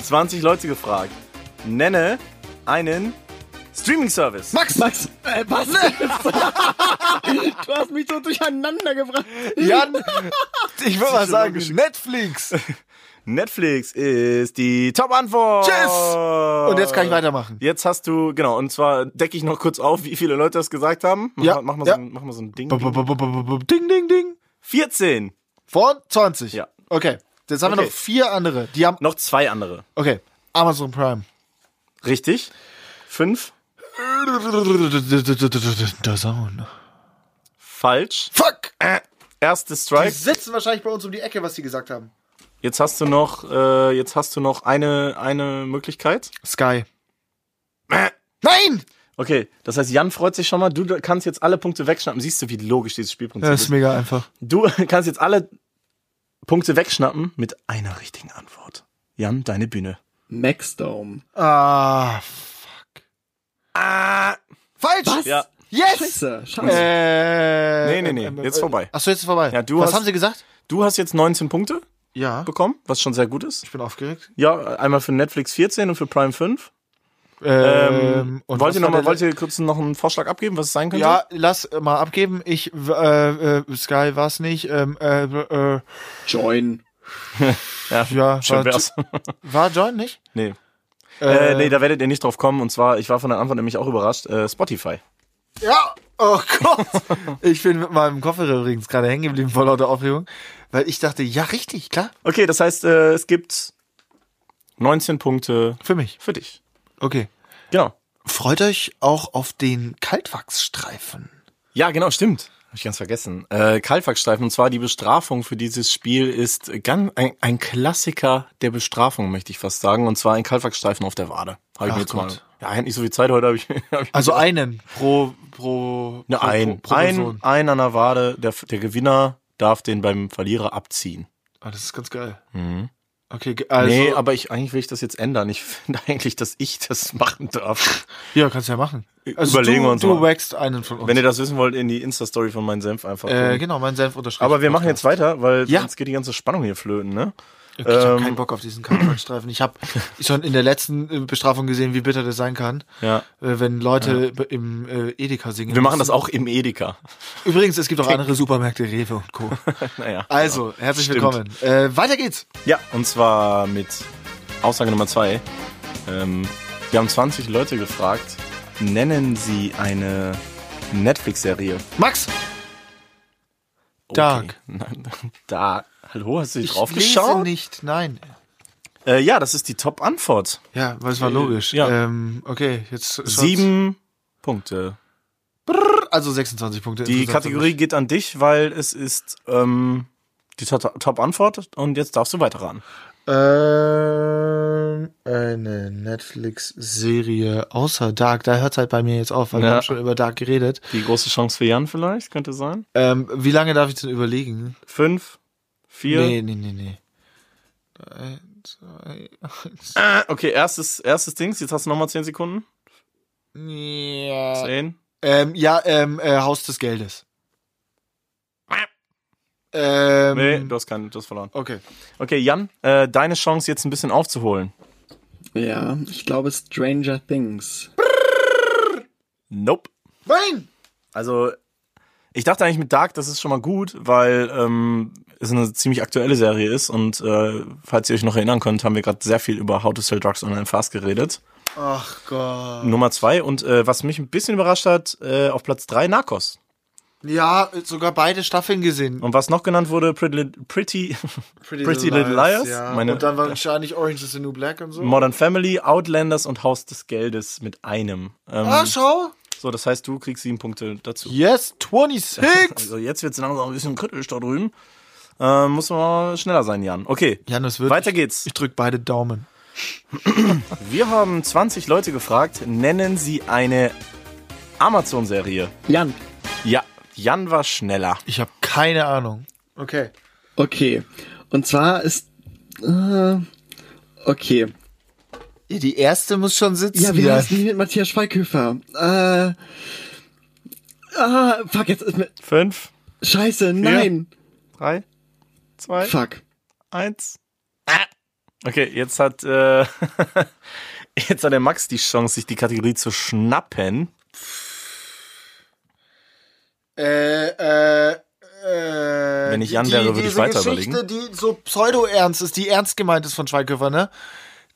20 Leute gefragt. Nenne einen Streaming-Service. Max! Max, äh, was? (laughs) (laughs) du hast mich so durcheinander gebracht. Jan! Ich würde mal sagen, Netflix! (laughs) Netflix ist die Top-Antwort. Tschüss! Und jetzt kann ich weitermachen. Jetzt hast du, genau, und zwar decke ich noch kurz auf, wie viele Leute das gesagt haben. Mach, Ja, mal- mach, mal, ja. so, ein, mach mal so ein Ding. Ding, ding, ding. 14. Von 20. Ja. Okay. Jetzt haben wir Okay. noch vier andere. Die haben. Noch zwei andere. Okay. Amazon Prime. Richtig. Fünf. The Zone. Falsch. Fuck! Erste Die Strike. sitzen wahrscheinlich bei uns um die Ecke, was die gesagt haben. Jetzt hast du noch, äh, jetzt hast du noch eine, eine Möglichkeit. Sky. Nein! Okay, das heißt, Jan freut sich schon mal. Du kannst jetzt alle Punkte wegschnappen. Siehst du, wie logisch dieses Spielprinzip Das ist ist? mega einfach. Du (laughs) kannst jetzt alle Punkte wegschnappen mit einer richtigen Antwort. Jan, deine Bühne. Maxdome. Ah, Ah, falsch! Was? ja. Yes! Scheiße, scheiße. Äh, Nee, nee, nee, jetzt vorbei. Achso, jetzt ist vorbei. Ja, du Was hast- haben sie gesagt? Du hast jetzt 19 Punkte Ja. bekommen, was schon sehr gut ist. Ich bin aufgeregt. Ja, einmal für Netflix 14 und für Prime 5. Ähm, Ähm, und wollt ihr war noch mal, wollt ihr kurz noch einen Vorschlag abgeben, was es sein könnte? Ja, lass mal abgeben. Ich, äh, äh, Sky war's nicht. Ähm, äh, äh, Join. (laughs) ja, ja, schön war, wär's. war John nicht? nee. Äh, nee, da werdet ihr nicht drauf kommen. Und zwar, ich war von der Antwort nämlich auch überrascht. Äh, Spotify. Ja, oh Gott. ich bin mit meinem Kopfhörer übrigens gerade hängen geblieben vor lauter Aufregung, weil ich dachte, ja, richtig, klar, Okay, das heißt, äh, es gibt 19 Punkte für mich. für dich. Okay. Genau. Freut euch auch auf den Kaltwachsstreifen. Ja, genau, stimmt. Hab ich ganz vergessen. Äh, Kaltwachsstreifen. Und zwar die Bestrafung für dieses Spiel ist ganz ein, ein Klassiker der Bestrafung, möchte ich fast sagen. Und zwar ein Kaltwachsstreifen auf der Wade. Habe ich Ach mir jetzt mal. Gott. Ja, ich nicht so viel Zeit heute. Hab ich, hab ich Also einen pro pro, Ne, pro, ein, pro ein, Person. ein an der Wade. Der, der Gewinner darf den beim Verlierer abziehen. Ah, das ist ganz geil. Okay, also nee, aber ich, eigentlich will ich das jetzt ändern. Ich (laughs) finde eigentlich, dass ich das machen darf. ja, kannst du ja machen. Also Überlegen du, wir uns du mal. wächst einen von uns. Wenn ihr das wissen wollt, in die Insta-Story von meinem Senf einfach. äh, gucken. genau, mein Senf unterschrieben. Aber wir machen jetzt weiter, weil Ja. sonst geht die ganze Spannung hier flöten, ne? Okay, ich habe ähm, keinen Bock auf diesen Kaltwachsstreifen. Ich habe schon in der letzten äh, Bestrafung gesehen, wie bitter das sein kann, Ja. äh, wenn Leute b- im äh, Edeka singen. Wir machen das müssen. auch im Edeka. Übrigens, es gibt auch (laughs) andere Supermärkte, Rewe und Co. (laughs) Naja. Also, herzlich Stimmt. willkommen. Äh, weiter geht's. Ja, und zwar mit Aussage Nummer zwei. Ähm, wir haben 20 Leute gefragt, nennen sie eine Netflix-Serie. Max, Dark. Nein, (laughs) Dark. Hallo, hast du dich ich drauf lese geschaut? nicht. Nein. Äh, ja, das ist die Top-Antwort. Ja, weil es war logisch. ja. Ähm, okay, jetzt Sieben Punkte. also 26 Punkte. Die. Kategorie geht an dich, weil es ist ähm, die To- Top-Antwort und jetzt darfst du weiter ran. Ähm, eine Netflix-Serie außer Dark. Da hört halt bei mir jetzt auf, weil wir Ja. haben schon über Dark geredet. Die große Chance für Jan vielleicht, könnte sein. Ähm, wie lange darf ich denn überlegen? Fünf, vier. Nee, nee, nee, nee. Drei, zwei, eins. Äh, okay, erstes, erstes Dings, jetzt hast du nochmal zehn Sekunden. Ja. Zehn. Ähm, ja, ähm, äh, Haus des Geldes. Ähm, Nee, du hast keinen, du hast verloren. Okay. Okay, Jan, äh, deine Chance jetzt ein bisschen aufzuholen. Ja, ich glaube Stranger Things. Nope. Nein! Also, ich dachte eigentlich mit Dark, das ist schon mal gut, weil ähm, es eine ziemlich aktuelle Serie ist und äh, falls ihr euch noch erinnern könnt, haben wir gerade sehr viel über How to Sell Drugs Online Fast geredet. Ach Gott. Nummer zwei und äh, was mich ein bisschen überrascht hat, äh, auf Platz drei Narcos. Ja, sogar beide Staffeln gesehen. Und was noch genannt wurde, Pretty, Lit- Pretty, Pretty, Little Liars, Ja. meine und dann wahrscheinlich Orange is the New Black und so. Modern Family, Outlanders und Haus des Geldes mit einem. Ähm, ah, schau. so, das heißt, du kriegst sieben Punkte dazu. Yes, 26. (laughs) Also jetzt wird's langsam ein bisschen kritisch da drüben. Ähm, muss man schneller sein, Jan. Okay, Jan, es wird. weiter geht's. Ich drück beide Daumen. (clears throat) Wir haben 20 Leute gefragt, nennen sie eine Amazon-Serie. Jan. Ja, Jan war schneller. Ich habe keine Ahnung. Okay. Okay. Und zwar ist. Äh, okay. Ja, die erste muss schon sitzen. Ja, wie Jan. heißt die mit Matthias Schweighöfer? Äh. Ah, fuck, jetzt ist mir. Fünf, Scheiße, nein. drei, zwei, Fuck. eins. Okay, jetzt hat äh, (laughs) jetzt hat der Max die Chance, sich die Kategorie zu schnappen. Äh, äh, äh, Wenn ich Jan die- wäre, würde ich diese weiter Geschichte, überlegen. die so pseudo-ernst ist, die ernst gemeint ist von Schweighöfer, ne?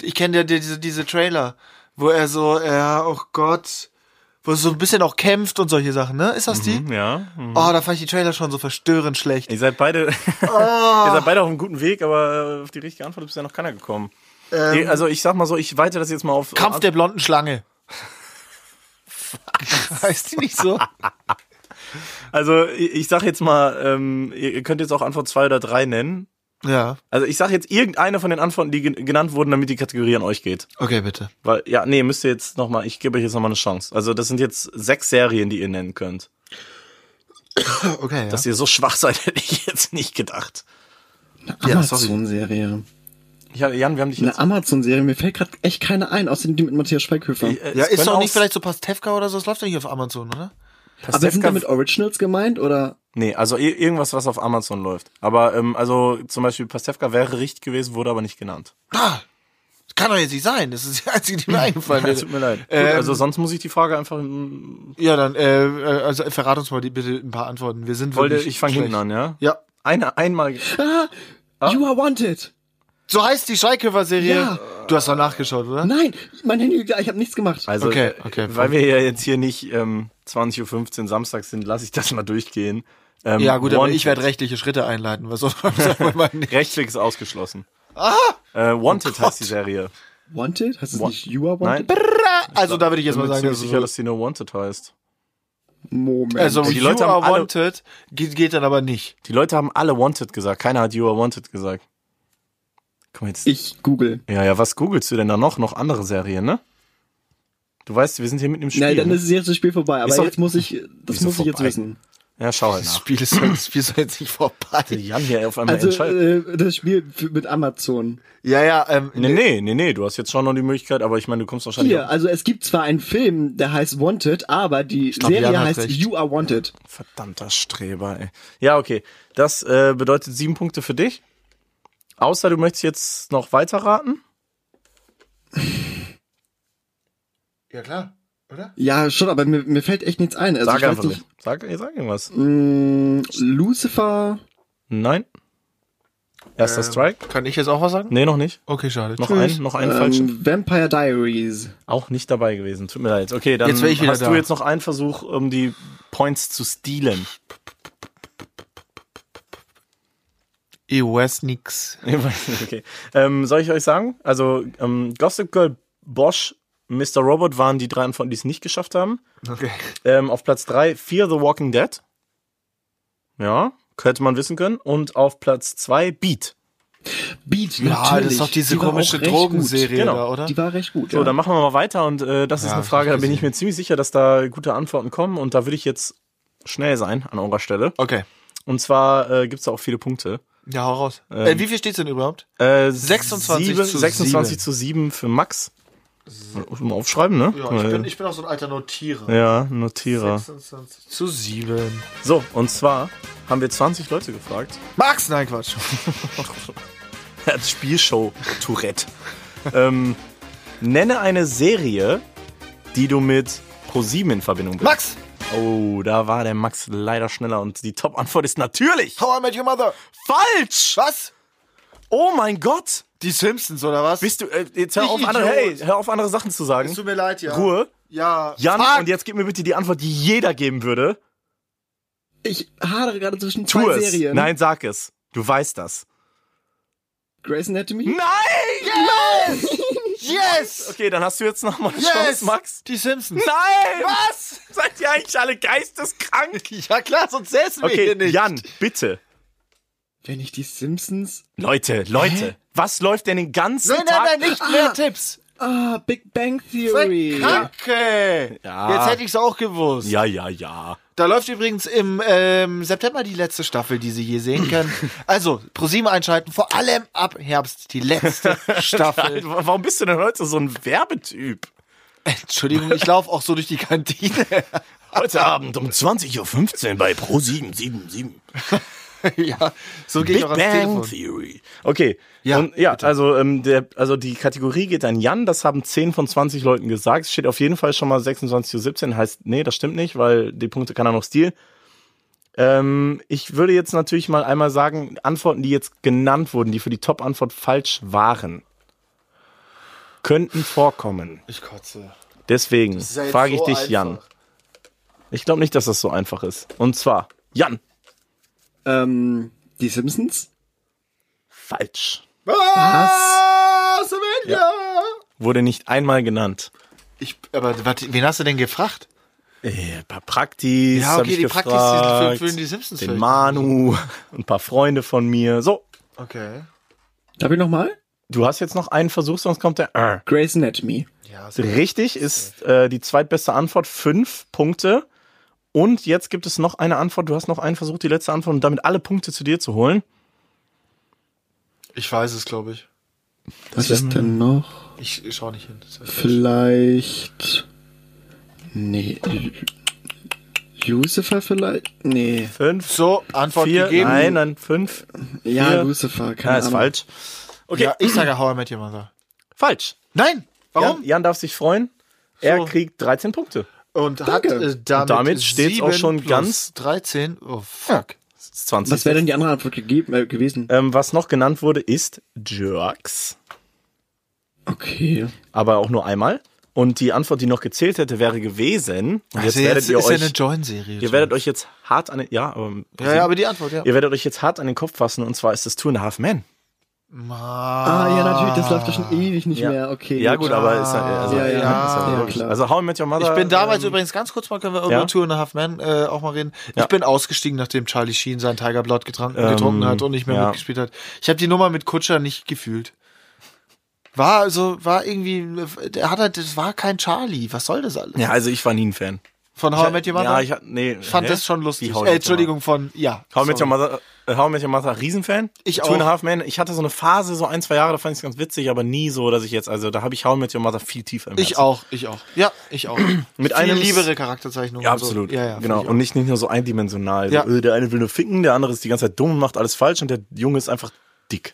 Ich kenne ja diese, diese Trailer, wo er so, ja, oh Gott, wo er so ein bisschen auch kämpft und solche Sachen, ne? Ist das die? Ja. mhm. Oh, da fand ich die Trailer schon so verstörend schlecht. Ihr seid beide, (laughs) ihr seid beide auf einem guten Weg, aber äh, auf die richtige Antwort ist bisher noch keiner gekommen. Ähm, also ich sag mal so, ich weite das jetzt mal auf Kampf der blonden Schlange. (laughs) (laughs) heißt die nicht so? Also ich, ich sag jetzt mal, ähm, ihr könnt jetzt auch Antwort zwei oder drei nennen. Ja. Also ich sag jetzt irgendeine von den Antworten, die gen- genannt wurden, damit die Kategorie an euch geht. Okay, bitte. Weil, ja, nee, müsst ihr jetzt nochmal, ich gebe euch jetzt nochmal eine Chance. Also das sind jetzt sechs Serien, die ihr nennen könnt. (coughs) Okay, ja. Dass ihr so schwach seid, (laughs) hätte ich jetzt nicht gedacht. Ja, sorry. Amazon-Serie. Ja, Jan, wir haben dich Eine jetzt... Amazon-Serie, mir fällt gerade echt keine ein, außer die mit Matthias Schweighöfer. Äh, ja, ist doch nicht vielleicht so Pastewka oder so? Das läuft doch nicht auf Amazon, oder? Aber sind Pastewka- damit Originals gemeint oder? Nee, also ir- irgendwas, was auf Amazon läuft. Aber ähm, also zum Beispiel Pastewka wäre richtig gewesen, wurde aber nicht genannt. Ah, das kann doch jetzt nicht sein. Das ist die einzige, die mir (laughs) eingefallen Ja, ist. tut mir leid. Gut, Ähm, also sonst muss ich die Frage einfach... Ja, dann, äh, äh, also verrat uns mal die, bitte ein paar Antworten. Wir sind Wollte, wirklich ich fange hinten an, ja? Ja. Eine, einmal... Ah, You Are Wanted. So heißt die Schweighöfer-Serie. Ja. Du hast doch nachgeschaut, oder? Nein, mein Handy, ich habe nichts gemacht. Also, Okay, äh, okay, weil wir ja jetzt hier nicht ähm, 20.15 Uhr samstags sind, lasse ich das mal durchgehen. Ähm, Ja, gut, aber ich werde rechtliche Schritte einleiten. Was soll man (laughs) ist ausgeschlossen. Ah! Äh, Wanted Oh heißt die Serie. Wanted? Heißt es nicht You Are Nein, Wanted? Also da würde ich jetzt ich bin mal mir sagen, dass sicher, dass die nur Wanted heißt. Moment. Also Die die Leute You haben Are alle- Wanted geht, geht dann aber nicht. Die Leute haben alle Wanted gesagt. Keiner hat You Are Wanted gesagt. Komm jetzt. ich google. Ja, ja, was googelst du denn da noch? Noch andere Serien, ne? Du weißt, wir sind hier mit dem Spiel. Nein, dann ne? ist jetzt das Spiel vorbei. Aber doch- jetzt muss ich, das muss ich jetzt vorbei? wissen. ja, schau halt Das nach. Spiel ist das Spiel soll jetzt nicht vorbei. Jan hier auf einmal Also entscheidet. äh, das Spiel mit Amazon. Ja, ja, ähm, Nee, nee, nee, nee, du hast jetzt schon noch die Möglichkeit, aber ich meine, du kommst wahrscheinlich. Hier, also es gibt zwar einen Film, der heißt Wanted, aber die glaub, Serie heißt recht. You Are Wanted. Verdammter Streber, ey. Ja, okay. Das äh, bedeutet sieben Punkte für dich. Außer du möchtest jetzt noch weiter raten. ja klar, oder? Ja, schon, aber mir, mir fällt echt nichts ein. Also Sag einfach nicht. nicht. Sag, sag irgendwas. Mh, Lucifer. Nein. Erster Ähm, Strike? Kann ich jetzt auch was sagen? Nee, noch nicht. Okay, schade. Noch Tschüss. einen, noch einen falschen. Ähm, Vampire Diaries. Auch nicht dabei gewesen. Tut mir leid. Okay, dann Jetzt wär ich wieder hast da. du jetzt noch einen Versuch, um die Points zu stealen. EOS nix. Ich weiß nicht, okay. Ähm, soll ich euch sagen? Also, ähm, Gossip Girl, Bosch, Mr. Robot waren die drei Antworten, die es nicht geschafft haben. Okay. Ähm, auf Platz drei Fear the Walking Dead. Ja, könnte man wissen können. Und auf Platz zwei Beat. Beat, Ja, natürlich. das ist doch diese Die komische Drogenserie Genau. da, oder? Die war recht gut. So, ja. dann machen wir mal weiter und äh, das ist Ja, eine hab Frage, ich da bin ich mir ziemlich sicher, dass da gute Antworten kommen und da würde ich jetzt schnell sein an eurer Stelle. Okay. Und zwar äh, gibt's da auch viele Punkte. Ja, hau raus. Ähm, äh, wie viel steht's denn überhaupt? Äh, 26 sieben, zu 26 sieben. zu 7 für Max. Mal aufschreiben, ne? ich bin auch so ein alter Notierer. ja, Notierer. 26 zu 7. So, und zwar haben wir 20 Leute gefragt. Max, nein, Quatsch. (laughs) Er hat Spielshow Tourette. ähm, nenne eine Serie, die du mit ProSieben in Verbindung bringst. Max! Oh, da war der Max leider schneller und die Top-Antwort ist natürlich How I Met Your Mother. falsch. Was? Oh mein Gott. Die Simpsons, oder was? Bist du, äh, jetzt hör Ich auf, andere, hey, hör auf andere Sachen zu sagen. Es tut mir leid, ja. Ruhe. Ja. Jan, Fuck. und jetzt gib mir bitte die Antwort, die jeder geben würde. Ich hadere gerade zwischen Tu zwei es. Serien. Nein, sag es. Du weißt das. Grey's Anatomy? Nein! Yes! Okay, dann hast du jetzt noch mal eine Yes! Chance, Max. Die Simpsons. Nein! Was? Seid ihr eigentlich alle geisteskrank? (laughs) Ja klar, sonst säßen wir Okay, hier nicht. Jan, bitte. Wenn ich die Simpsons. Leute, Leute, was läuft denn den ganzen Nein, Tag? nein, nein, nicht mehr Tipps. Ah, Big Bang Theory. Kacke. Ja. Jetzt hätte ich's auch gewusst. Ja, ja, ja. Da läuft übrigens im ähm, September die letzte Staffel, die Sie hier sehen können. (laughs) Also, ProSieben einschalten, vor allem ab Herbst die letzte (laughs) Staffel. Warum bist du denn heute so ein Werbetyp? Entschuldigung, ich laufe auch so durch die Kantine. Heute Abend um 20.15 Uhr bei Pro777. (laughs) (laughs) ja, so gehe ich Big auch ans Bang Telefon. Theory. Okay. Ja, und, ja bitte. also, ähm, der, also die Kategorie geht an Jan, das haben 10 von 20 Leuten gesagt. Es steht auf jeden Fall schon mal 26 zu 17, heißt, nee, das stimmt nicht, weil die Punkte kann er noch Stil. Ähm, ich würde jetzt natürlich mal einmal sagen, Antworten, die jetzt genannt wurden, die für die Top-Antwort falsch waren, könnten vorkommen. Ich kotze. Deswegen ja frage ich so dich, einfach. Jan. Ich glaube nicht, dass das so einfach ist. Und zwar, Jan, Ähm, die Simpsons? falsch. Was? Avenger! Wurde nicht einmal genannt. Ich, aber wat, wen hast du denn gefragt? Äh, ein paar Praktis, Ja, okay, ich die gefragt, Praktis die füllen die Simpsons den. Manu, ein paar Freunde von mir. So, Okay. Darf ich nochmal? du hast jetzt noch einen Versuch, sonst kommt der. Äh. Grey's Anatomy. Ja. Richtig ist äh, die zweitbeste Antwort, fünf Punkte. Und jetzt gibt es noch eine Antwort. Du hast noch einen Versuch, die letzte Antwort und damit alle Punkte zu dir zu holen. Ich weiß es, glaube ich. Was ist denn noch? Ich, ich schau nicht hin. Das heißt, Vielleicht. Nee. Lucifer vielleicht? Nee. Fünf, so, Antwort vier, gegeben. nein, nein, fünf. Ja, Vier. Lucifer, keine Ja, ist Ahnung. falsch. Okay, Ja, ich sage How I Met Your Mother. falsch. Nein! Warum? Jan, Jan darf sich freuen. Er So. kriegt 13 Punkte. Und hat Danke. äh, damit, Und damit steht's auch schon ganz- 13. Oh, fuck. Das ist 20. Was wäre denn die andere Antwort gegeben, äh, gewesen? ähm, was noch genannt wurde, ist Jerks. Okay. aber auch nur einmal. Und die Antwort, die noch gezählt hätte, wäre gewesen. Und jetzt Also werdet ihr ist ja eine euch, Join-Serie. ihr werdet euch jetzt hart an den, ja, aber, ja, ja, aber die Antwort, ja. ihr werdet euch jetzt hart an den Kopf fassen. Und zwar ist es Two and a Half Men. Ah, ja, natürlich, das läuft ja schon ewig nicht Ja. mehr. Okay. Ja, gut, aber ist ja, also, Ja, ja, ist ja, logisch. klar. Also How I Met Your Mother. Ich bin damals ähm, übrigens ganz kurz mal, können wir über ja? Two and a Half Men äh, auch mal reden. Ja. Ich bin ausgestiegen, nachdem Charlie Sheen sein Tiger Blood getrunken, Ähm, getrunken hat und nicht mehr ja. mitgespielt hat. Ich habe die Nummer mit Kutscher nicht gefühlt. War also, war irgendwie, der hat halt, das war kein Charlie. Was soll das alles? Ja, also ich war nie ein Fan. Von How I Met Your Mother? Ja, ich nee, Ich fand hä? das schon lustig. Äh, Entschuldigung, von, ja. How I Met Your. Mother, äh, How I Met Your Mother, Riesenfan. Ich Two and a auch. Half Men. Ich hatte so eine Phase, so ein, zwei Jahre, da fand ich es ganz witzig, aber nie so, dass ich jetzt, also da habe ich How I Met Your Mother viel tiefer im Ich Herzen. auch, ich auch. Ja, ich auch. (clears throat) Mit einem liebere Charakterzeichnung. Ja, und so. absolut. Ja, ja, genau. ich Und auch. nicht, nicht nur so eindimensional. Ja. Äh, der eine will nur ficken, der andere ist die ganze Zeit dumm und macht alles falsch und der Junge ist einfach dick.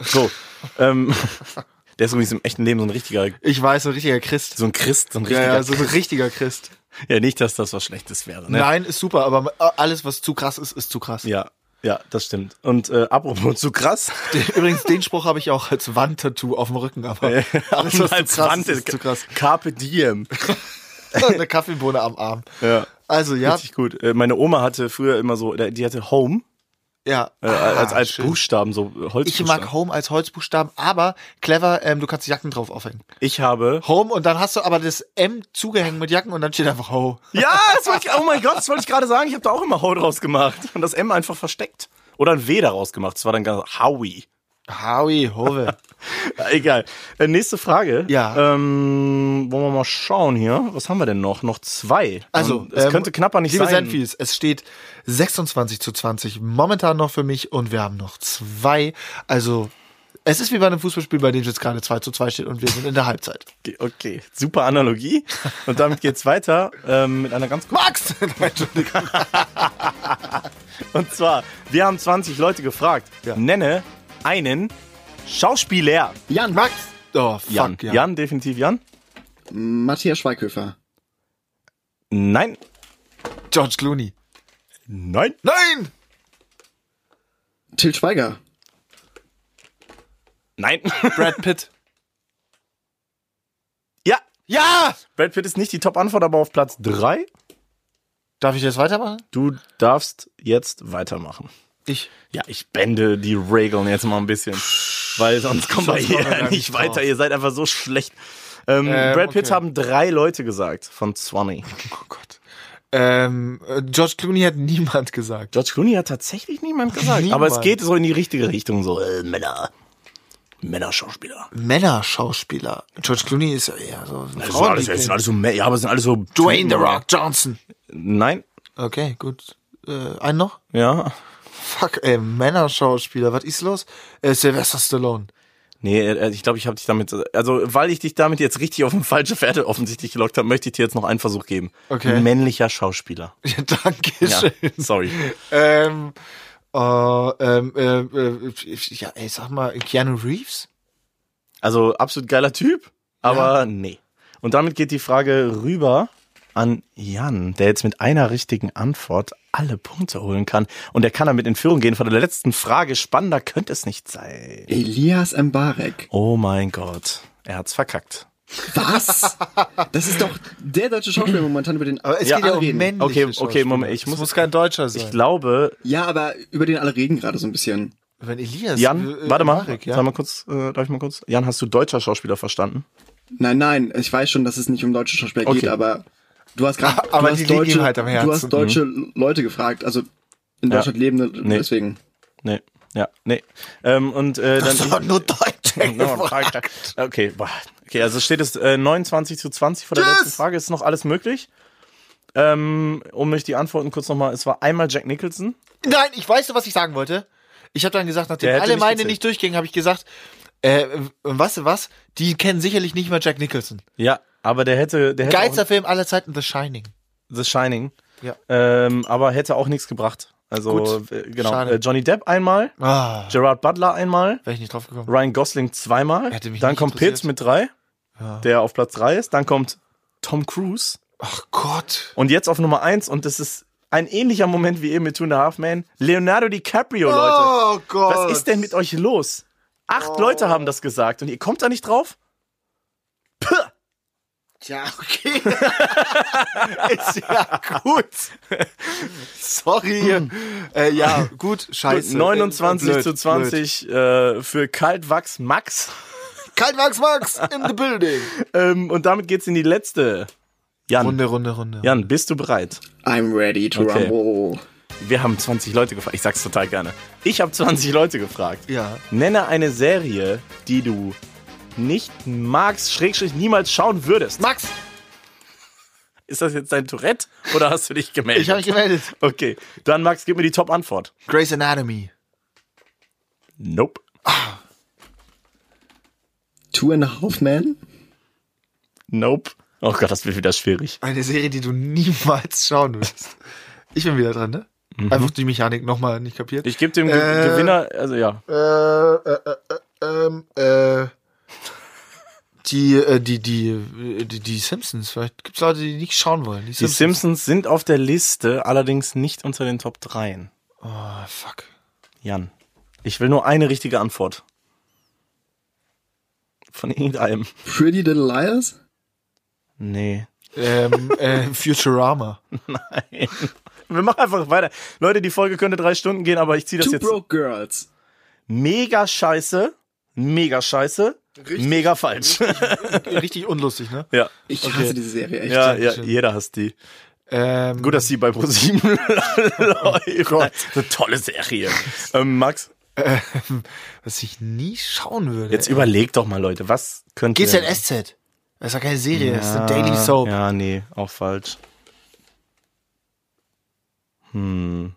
So. (laughs) ähm, (laughs) der ist übrigens im echten Leben so ein richtiger, Ich weiß, so ein richtiger Christ. so ein Christ, so ein Ja, richtiger ja, so ein richtiger Christ. (laughs) Ja, nicht, dass das was Schlechtes wäre. Ne? Nein, ist super, aber alles, was zu krass ist, ist zu krass. Ja, ja, das stimmt. Und äh, apropos zu krass. (laughs) Übrigens, den Spruch habe ich auch als Wandtattoo auf dem Rücken, aber (laughs) alles, was als zu krass Wand ist, ist zu krass. Carpe diem. Eine Kaffeebohne am Arm. Ja. Also, ja. Richtig gut. Äh, Meine Oma hatte früher immer so, die hatte Home ja. äh, als, Ah, als schön. Buchstaben, so Ich Holzbuchstaben. mag Home als Holzbuchstaben, aber clever, ähm, du kannst Jacken drauf aufhängen. Ich habe. Home und dann hast du aber das M zugehängt mit Jacken und dann steht einfach Ho. (laughs) Ja, das wollte ich, oh mein Gott, das wollte ich gerade sagen. Ich habe da auch immer Ho draus gemacht und das M einfach versteckt. Oder ein W daraus gemacht. Das war dann ganz Howie. Howie, Hove. (laughs) Egal. Äh, nächste Frage. Ja. Ähm, wollen wir mal schauen hier. Was haben wir denn noch? Noch zwei. Also, Und es ähm, könnte knapper nicht liebe sein. Senfis, es steht 26 zu 20 momentan noch für mich und wir haben noch zwei. Also, es ist wie bei einem Fußballspiel, bei dem es jetzt gerade 2 zu 2 steht und wir sind in der Halbzeit. Okay, okay, super Analogie. Und damit geht's weiter ähm, mit einer ganz kurzen. Max! (laughs) Entschuldigung. (laughs) Und zwar, wir haben 20 Leute gefragt. Ja. Nenne einen Schauspieler. Jan, Max! Oh, fuck, Jan. ja. Jan, definitiv Jan. Matthias Schweighöfer. Nein. George Clooney. Nein. Nein! Till Schweiger. Nein. (laughs) Brad Pitt. ja. Ja! Brad Pitt ist nicht die Top-Antwort, aber auf Platz 3. Darf ich jetzt weitermachen? Du darfst jetzt weitermachen. Ich. Ja, ich bände die Regeln jetzt mal ein bisschen. Weil sonst kommen wir hier nicht weiter. Ihr seid einfach so schlecht. Ähm, Ähm, Brad Pitt okay. haben drei Leute gesagt von 20. Oh Gott. Ähm, äh, George Clooney hat niemand gesagt. George Clooney hat tatsächlich niemand gesagt. Niemand. Aber es geht so in die richtige Richtung. So äh, Männer. Männerschauspieler. Männerschauspieler. George Clooney ist ja eher so ein Das sind alles, das sind alles so, ja, aber es sind alles so. Dwayne The Rock Johnson. Nein. Okay, gut. Äh, einen noch? Ja. Fuck, ey, Männerschauspieler. Was ist los? Äh, Sylvester Stallone. Nee, äh, ich glaube, ich habe dich damit, also weil ich dich damit jetzt richtig auf eine falsche Fährte (laughs) offensichtlich gelockt habe, möchte ich dir jetzt noch einen Versuch geben. Okay. Ein männlicher Schauspieler. (laughs) Ja, danke Ja, schön. sorry. Ähm, äh, ähm, äh, äh, ja, ey, sag mal, Keanu Reeves? Also absolut geiler Typ, aber nee. Und damit geht die Frage rüber an Jan, der jetzt mit einer richtigen Antwort alle Punkte holen kann. Und der kann damit in Führung gehen von der letzten Frage. Spannender könnte es nicht sein. Elias Mbarek. Oh mein Gott. Er hat's verkackt. Was? Das ist doch der deutsche Schauspieler momentan über den Aber es Ja, geht ja um reden. männliche Okay, okay. Moment, ich muss- muss kein Deutscher sein. Ich glaube, Ja, aber über den alle reden gerade so ein bisschen. Wenn Elias... Jan, äh, warte mal, Marek, ja? sag mal kurz, äh, darf ich mal kurz? Jan, hast du deutscher Schauspieler verstanden? Nein, nein, ich weiß schon, dass es nicht um deutsche Schauspieler Okay. geht, aber du hast gerade (laughs) Aber du die hast liegen deutsche, halt am Herzen. du hast deutsche Leute gefragt, also in Ja. Deutschland lebende, Nee. deswegen. Nee, ja, nee. Ähm, und äh, dann. Das war nur Deutsche. (laughs) Okay, boah. okay, also steht es äh, 29 zu 20 vor der Yes! letzten Frage. Ist noch alles möglich? Ähm, um mich die Antworten kurz nochmal. Es war einmal Jack Nicholson. Nein, ich weiß, was ich sagen wollte. Ich habe dann gesagt, nachdem alle nicht meine gezählt. nicht durchgingen, habe ich gesagt, äh, du was? Die kennen sicherlich nicht mal Jack Nicholson. Ja, aber der hätte, der hätte Geilster Film aller Zeiten, The Shining. The Shining. Ja. Ähm, aber hätte auch nichts gebracht. Also Gut. äh, genau. Schade. Äh, Johnny Depp einmal, Ah, Gerard Butler einmal, wäre ich nicht drauf gekommen. Ryan Gosling zweimal. Hätte mich Dann kommt Pitt interessiert. mit drei, der auf Platz drei ist. Dann kommt Tom Cruise. Ach Gott. Und jetzt auf Nummer eins, und das ist ein ähnlicher Moment wie eben mit Two and a Half Men, Leonardo DiCaprio, Leute. Oh Gott. Was ist denn mit euch los? Acht Leute haben das gesagt und ihr kommt da nicht drauf? Puh. Tja, okay. (laughs) ist ja gut. Sorry. äh, ja, gut, scheiße. 29 Blöd, zu 20 äh, für Kaltwachs Max. Kaltwachs Max in the building. (laughs) Ähm, und damit geht's in die letzte. Jan, Runde, Runde, Runde. Jan, bist du bereit? I'm ready to Okay. rumble. Wir haben 20 Leute gefragt. Ich sag's total gerne. Ich habe 20 Leute gefragt. Ja. Nenne eine Serie, die du nicht magst, schrägstrich niemals schauen würdest. Max, Ist das jetzt dein Tourette oder hast du dich gemeldet? ich habe mich gemeldet. Okay, dann Max, gib mir die Top-Antwort. Grey's Anatomy. Nope. Two and a Half Men? Nope. Oh Gott, das wird wieder schwierig. Eine Serie, die du niemals schauen wirst. Ich bin wieder dran, ne? Einfach die Mechanik nochmal nicht kapiert. Ich gebe dem Äh. Gewinner, also ja. Äh, äh, äh, äh, ähm, äh, die, äh, die, die, äh, die, die Simpsons. Vielleicht gibt's Leute, die nicht schauen wollen. Die Die Simpsons sind auf der Liste, allerdings nicht unter den Top 3. Oh, fuck. Jan, ich will nur eine richtige Antwort. Von irgendeinem. Pretty Little Liars? Nee. Ähm, äh, Futurama. (laughs) Nein. Wir machen einfach weiter. Leute, die Folge könnte drei Stunden gehen, aber ich ziehe das Two jetzt. Broke Girls. Mega scheiße. Mega scheiße. Mega falsch. Richtig unlustig, ne? ja. Ich hasse diese Serie echt. Ja, ja, jeder hasst die. Ähm, Gut, dass die bei ProSieben (laughs) läuft. Eine tolle Serie. Ähm, Max, ähm, was ich nie schauen würde. jetzt überleg doch mal, Leute, was könnte. GZSZ. Das ist ja keine Serie, das ist eine Daily Soap. Ja, nee, auch falsch. Hm.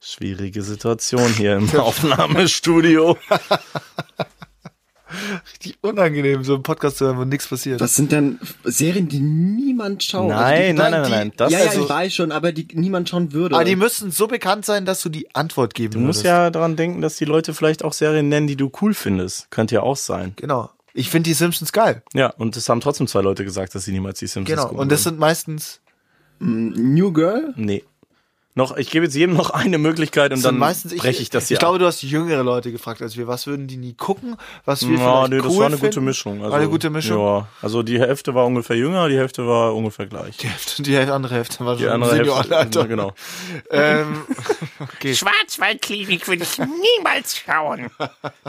Schwierige Situation hier im (laughs) Aufnahmestudio. (laughs) Richtig unangenehm, so einen Podcast zu hören, wo nichts passiert. Was sind denn Serien, die niemand schaut? Nein, also nein, nein, die- nein. Das die, ja, ja, also, ich weiß schon, aber die niemand schauen würde. Aber die müssen so bekannt sein, dass du die Antwort geben du musst ja dran denken, dass die Leute vielleicht auch Serien nennen, die du cool findest. Könnte ja auch sein. Genau. Ich finde die Simpsons geil. Ja, und es haben trotzdem zwei Leute gesagt, dass sie niemals die Simpsons Genau. Und das sind meistens, New Girl? Nee. Noch, ich gebe jetzt jedem noch eine Möglichkeit und das dann breche ich das hier Ich glaube, du hast jüngere Leute gefragt als wir. Was würden die nie gucken? Was wir Ja, vielleicht nee, das cool war eine finden? gute Mischung. Also, war eine gute Mischung. Ja, also die Hälfte war ungefähr jünger, die Hälfte war ungefähr gleich. Die, Hälfte, die andere Hälfte war Die schon andere Hälfte, Seniorenalter. ja, genau. Ähm, (laughs) okay. Schwarzwaldklinik würde ich niemals schauen.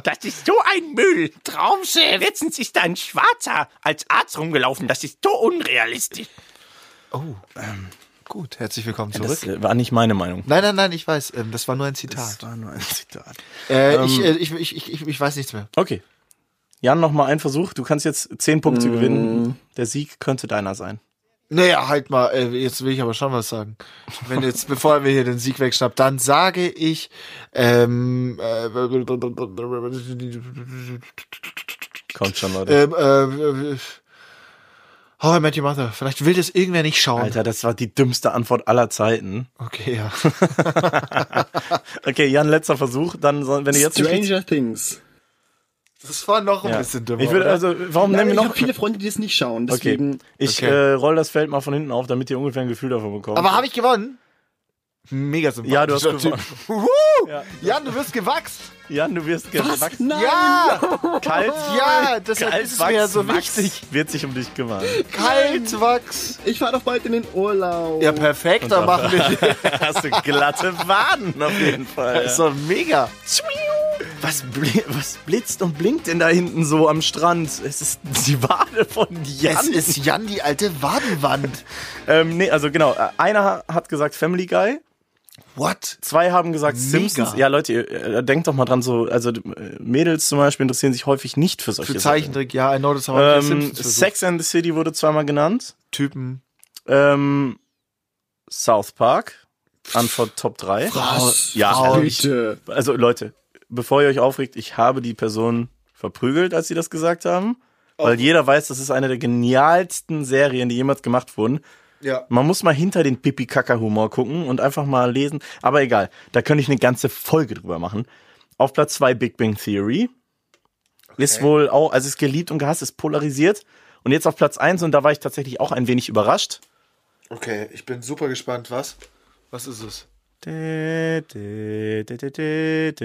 Das ist so ein Müll. Traumchef. Letztens ist da ein Schwarzer als Arzt rumgelaufen. Das ist so unrealistisch. Oh, ähm, gut. Herzlich willkommen zurück. Das war nicht meine Meinung. nein, nein, nein, ich weiß. Ähm, das war nur ein Zitat. war nur ein Zitat. Äh, ich, äh, ich, ich, ich, ich, ich weiß nichts mehr. Okay. Jan, noch mal ein Versuch. Du kannst jetzt zehn Punkte gewinnen. Der Sieg könnte deiner sein. Naja, halt mal, äh, jetzt will ich aber schon was sagen. Wenn jetzt, (laughs) bevor wir hier den Sieg wegschnappt, dann sage ich, ähm, äh, Kommt schon, Leute. ähm, äh, How I Met Your Mother. Vielleicht will das irgendwer nicht schauen. Alter, das war die dümmste Antwort aller Zeiten. Okay, ja. (laughs) Okay, Jan, letzter Versuch. Dann, wenn du jetzt nicht Stranger Things. Das war noch ein ja. bisschen dümmer. Ich würde also, warum Nein, ich wir habe noch? viele Freunde, die das nicht schauen. Okay, Deswegen ich Okay. äh, roll das Feld mal von hinten auf, damit ihr ungefähr ein Gefühl davon bekommt. aber habe ich gewonnen? Mega sympathisch. Ja, du hast gewonnen. Ja. Jan, du wirst gewachst. Jan, du wirst gewachsen. Nein! Ja, Kalt, ja, deshalb ist es mir ja so wichtig. wird sich um dich kümmern. Kaltwachs. Ich fahre doch bald in den Urlaub. Ja, perfekt, dann machen wir (laughs) Hast du glatte Waden auf jeden Fall. das. ist doch mega. Was, bli was blitzt und blinkt denn da hinten so am Strand? Es ist die Wade von Jan. Es ist Jan, die alte Wadenwand. ähm, nee, also genau. äh, Einer hat gesagt Family Guy. What? Zwei haben gesagt Mega. Simpsons. Ja, Leute, ihr, äh, denkt doch mal dran, so, also äh, Mädels zum Beispiel interessieren sich häufig nicht für solche Für Zeichentrick, ja, I know das haben Sachen. Ähm, Simpsons versucht. Sex and the City wurde zweimal genannt. Typen. Ähm, South Park. Antwort Top 3. Was? Ja, also, ich, also Leute, bevor ihr euch aufregt, ich habe die Person verprügelt, als sie das gesagt haben. Weil jeder weiß, das ist eine der genialsten Serien, die jemals gemacht wurden. Ja. Man muss mal hinter den Pipi-Kaka-Humor gucken und einfach mal lesen. Aber egal, da könnte ich eine ganze Folge drüber machen. Auf Platz zwei Big Bang Theory. Ist wohl auch, also ist geliebt und gehasst, ist polarisiert. Und jetzt auf Platz eins und da war ich tatsächlich auch ein wenig überrascht. Okay, ich bin super gespannt. Was? Was ist es?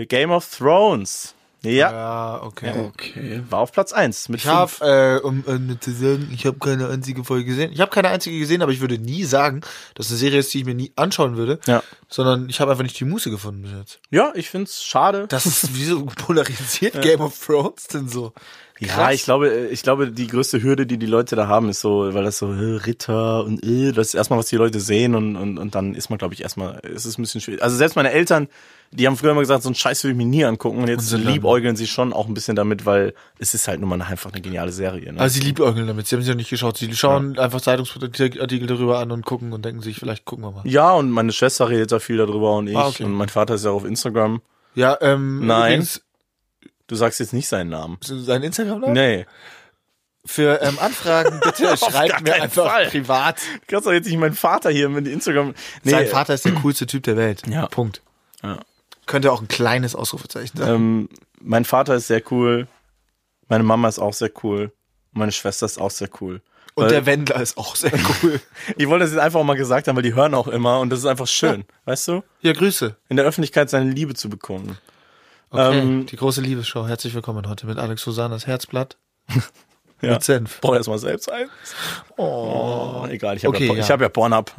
Game of Thrones. Ja, Ja, okay. Okay. war auf Platz 1 mit Ich habe, fünf. äh, um äh, zu sagen, ich habe keine einzige Folge gesehen. Ich habe keine einzige gesehen, aber ich würde nie sagen, dass eine Serie ist, die ich mir nie anschauen würde. Ja. Sondern ich habe einfach nicht die Muße gefunden bis jetzt. Ja, ich find's schade. Das ist wie so polarisiert (laughs) Game of Thrones denn so. Ja, ich glaube, äh, ich glaube, die größte Hürde, die die Leute da haben, ist so, weil das so äh, Ritter und äh, das ist erstmal, was die Leute sehen und, und, und dann ist man, glaube ich, erstmal, es ist ein bisschen schwierig. Also selbst meine Eltern, die haben früher immer gesagt, so ein Scheiß will ich mir nie angucken und jetzt dann- liebäugeln sie schon auch ein bisschen damit, weil es ist halt nun mal einfach eine geniale Serie. Ne? Also sie liebäugeln damit. Sie haben sie ja nicht geschaut. Sie schauen einfach Zeitungsartikel darüber an und gucken und denken sich, vielleicht gucken wir mal. ja, und meine Schwester redet da viel darüber und ich Ah, okay. und mein Vater ist ja auch auf Instagram. Ja, ähm, Nein. übrigens, Du sagst jetzt nicht seinen Namen. sein Instagram Nee. Für ähm, Anfragen (laughs) bitte schreibt mir einfach Fall. privat. Du kannst doch jetzt nicht meinen Vater hier mit Instagram. Nee, Sein Vater ist der coolste Typ der Welt. Ja. Punkt. Ja. Könnte auch ein kleines Ausrufezeichen sein. Ähm, mein Vater ist sehr cool. Meine Mama ist auch sehr cool. Meine Schwester ist auch sehr cool. und weil- der Wendler ist auch sehr (laughs) cool. Ich wollte das jetzt einfach mal gesagt haben, weil die hören auch immer und das ist einfach schön. Weißt du? ja, Grüße. In der Öffentlichkeit seine Liebe zu bekunden. Okay. Ähm, die große Liebesshow. Herzlich willkommen heute mit Alex Susannas Herzblatt. (laughs) Ja. Mit Senf. Brauch erst mal selbst eins. Oh, egal, ich habe Okay, ja, ja. ich hab ja Pornhub.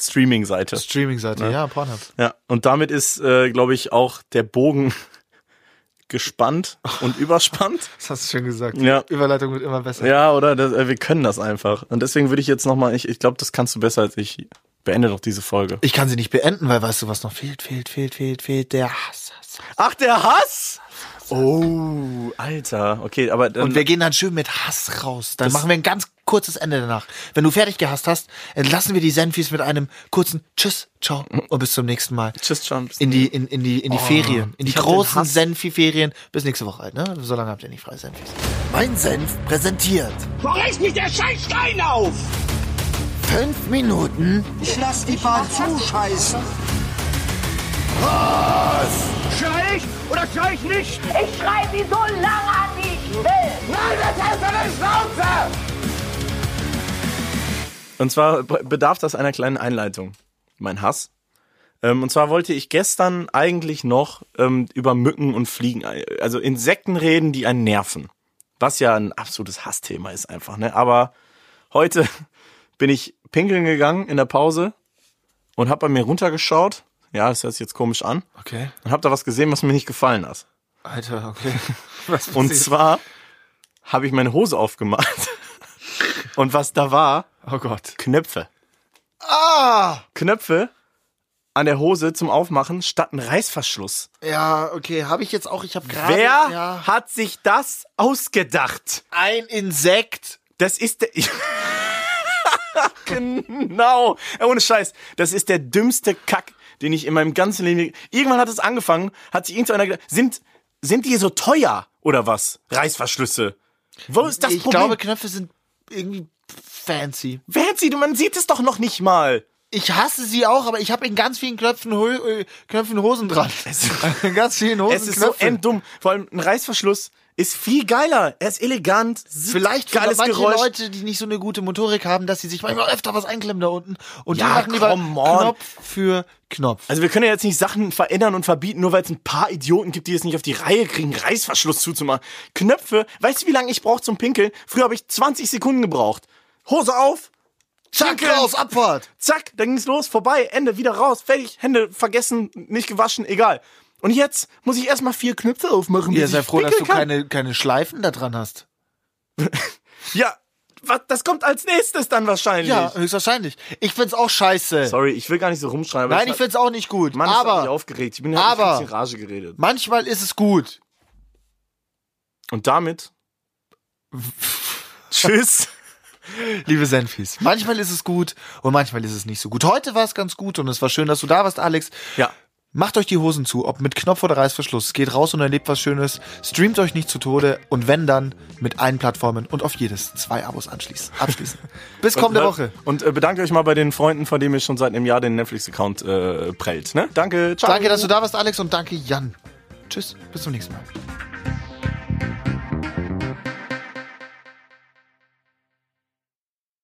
Streaming-Seite. Streaming-Seite, ja, Pornhub. Ja, und damit ist, äh, glaube ich, auch der Bogen (laughs) gespannt und (laughs) überspannt. Das hast du schon gesagt. Ja. Überleitung wird immer besser. Ja, oder? Das, äh, wir können das einfach. Und deswegen würde ich jetzt nochmal, ich, ich glaube, das kannst du besser als ich. Beende doch diese Folge. Ich kann sie nicht beenden, weil weißt du, was noch fehlt, fehlt, fehlt, fehlt, fehlt, der Hass. Ach, der Hass! Oh, Alter. Okay, aber dann. Und wir gehen dann schön mit Hass raus. Dann Das- machen wir ein ganz kurzes Ende danach. Wenn du fertig gehasst hast, entlassen wir die Senfis mit einem kurzen Tschüss, ciao und bis zum nächsten Mal. Tschüss, John. In die, in, in die, in die Ferien. In die großen. Senfi-Ferien. Bis nächste Woche halt, ne? So lange habt ihr nicht frei, Senfis. Mein Senf präsentiert. Wo reißt mich der Scheißstein auf? Fünf Minuten Ich lass die Bahn zuscheißen. Schrei ich oder schrei ich nicht? Ich schreibe sie so lange an, wie ich will. Nein, das heißt eine Schnauze! Und zwar be- bedarf das einer kleinen Einleitung. Mein Hass. Ähm, und zwar wollte ich gestern eigentlich noch ähm, über Mücken und Fliegen, äh, also Insekten reden, die einen nerven. Was ja ein absolutes Hassthema ist einfach, ne? Aber heute (laughs) bin ich pinkeln gegangen in der Pause und hab bei mir runtergeschaut. Ja, das hört sich jetzt komisch an. Okay. Und hab da was gesehen, was mir nicht gefallen hat. Alter, okay. (laughs) Was Und zwar habe ich meine Hose aufgemacht. (laughs) Und was da war, Oh Gott. Knöpfe. Ah! Knöpfe an der Hose zum Aufmachen statt ein Reißverschluss. Ja, okay. Habe ich jetzt auch. Ich habe gerade. Wer Ja, hat sich das ausgedacht? ein Insekt. Das ist der. (laughs) genau. Ohne Scheiß. Das ist der dümmste Kack, den ich in meinem ganzen Leben. Irgendwann hat es angefangen, hat sich irgendeiner gedacht, sind, sind die so teuer oder was? Reißverschlüsse. Wo ist das ich Problem? glaube, Knöpfe sind irgendwie fancy. Fancy, man sieht es doch noch nicht mal. Ich hasse sie auch, aber ich habe in ganz vielen Knöpfen, äh, Knöpfen Hosen dran. (laughs) in ganz vielen Hosen Es ist so Knöpfe. enddumm. Vor allem ein Reißverschluss ist viel geiler. Er ist elegant. Vielleicht für geiles manche Geräusch. Leute, die nicht so eine gute Motorik haben, dass sie sich manchmal öfter was einklemmen da unten. Und Ja, die machen lieber on. Knopf für Knopf. Also wir können ja jetzt nicht Sachen verändern und verbieten, nur weil es ein paar Idioten gibt, die es nicht auf die Reihe kriegen, Reißverschluss zuzumachen. Knöpfe, weißt du, wie lange ich brauche zum Pinkeln? Früher habe ich 20 Sekunden gebraucht. Hose auf, Zack, raus, Abfahrt. zack, dann ging's los, vorbei, Ende, wieder raus, fertig, Hände vergessen, nicht gewaschen, egal. Und jetzt muss ich erstmal vier Knöpfe aufmachen. Ja, sei ich froh, dass du kann. keine, keine Schleifen da dran hast. (laughs) Ja, was, das kommt als nächstes dann wahrscheinlich. Ja, höchstwahrscheinlich. Ich find's auch scheiße. Sorry, ich will gar nicht so rumschreien. Aber Nein, ich hab- find's auch nicht gut. Mann, ich aber aufgeregt. Ich bin halt aber- ein bisschen Rage geredet. manchmal ist es gut. Und damit (laughs) Tschüss. Liebe Senfis, manchmal ist es gut und manchmal ist es nicht so gut. Heute war es ganz gut und es war schön, dass du da warst, Alex. Ja. Macht euch die Hosen zu, ob mit Knopf oder Reißverschluss. Geht raus und erlebt was Schönes. Streamt euch nicht zu Tode und wenn dann mit allen Plattformen und auf jedes zwei Abos anschließen. Abschließen. (laughs) Bis kommende Woche. Und äh, bedankt euch mal bei den Freunden, von denen ihr schon seit einem Jahr den Netflix-Account äh, prellt. Ne? Danke, ciao. Danke, dass du da warst, Alex und danke, Jan. Tschüss, bis zum nächsten Mal.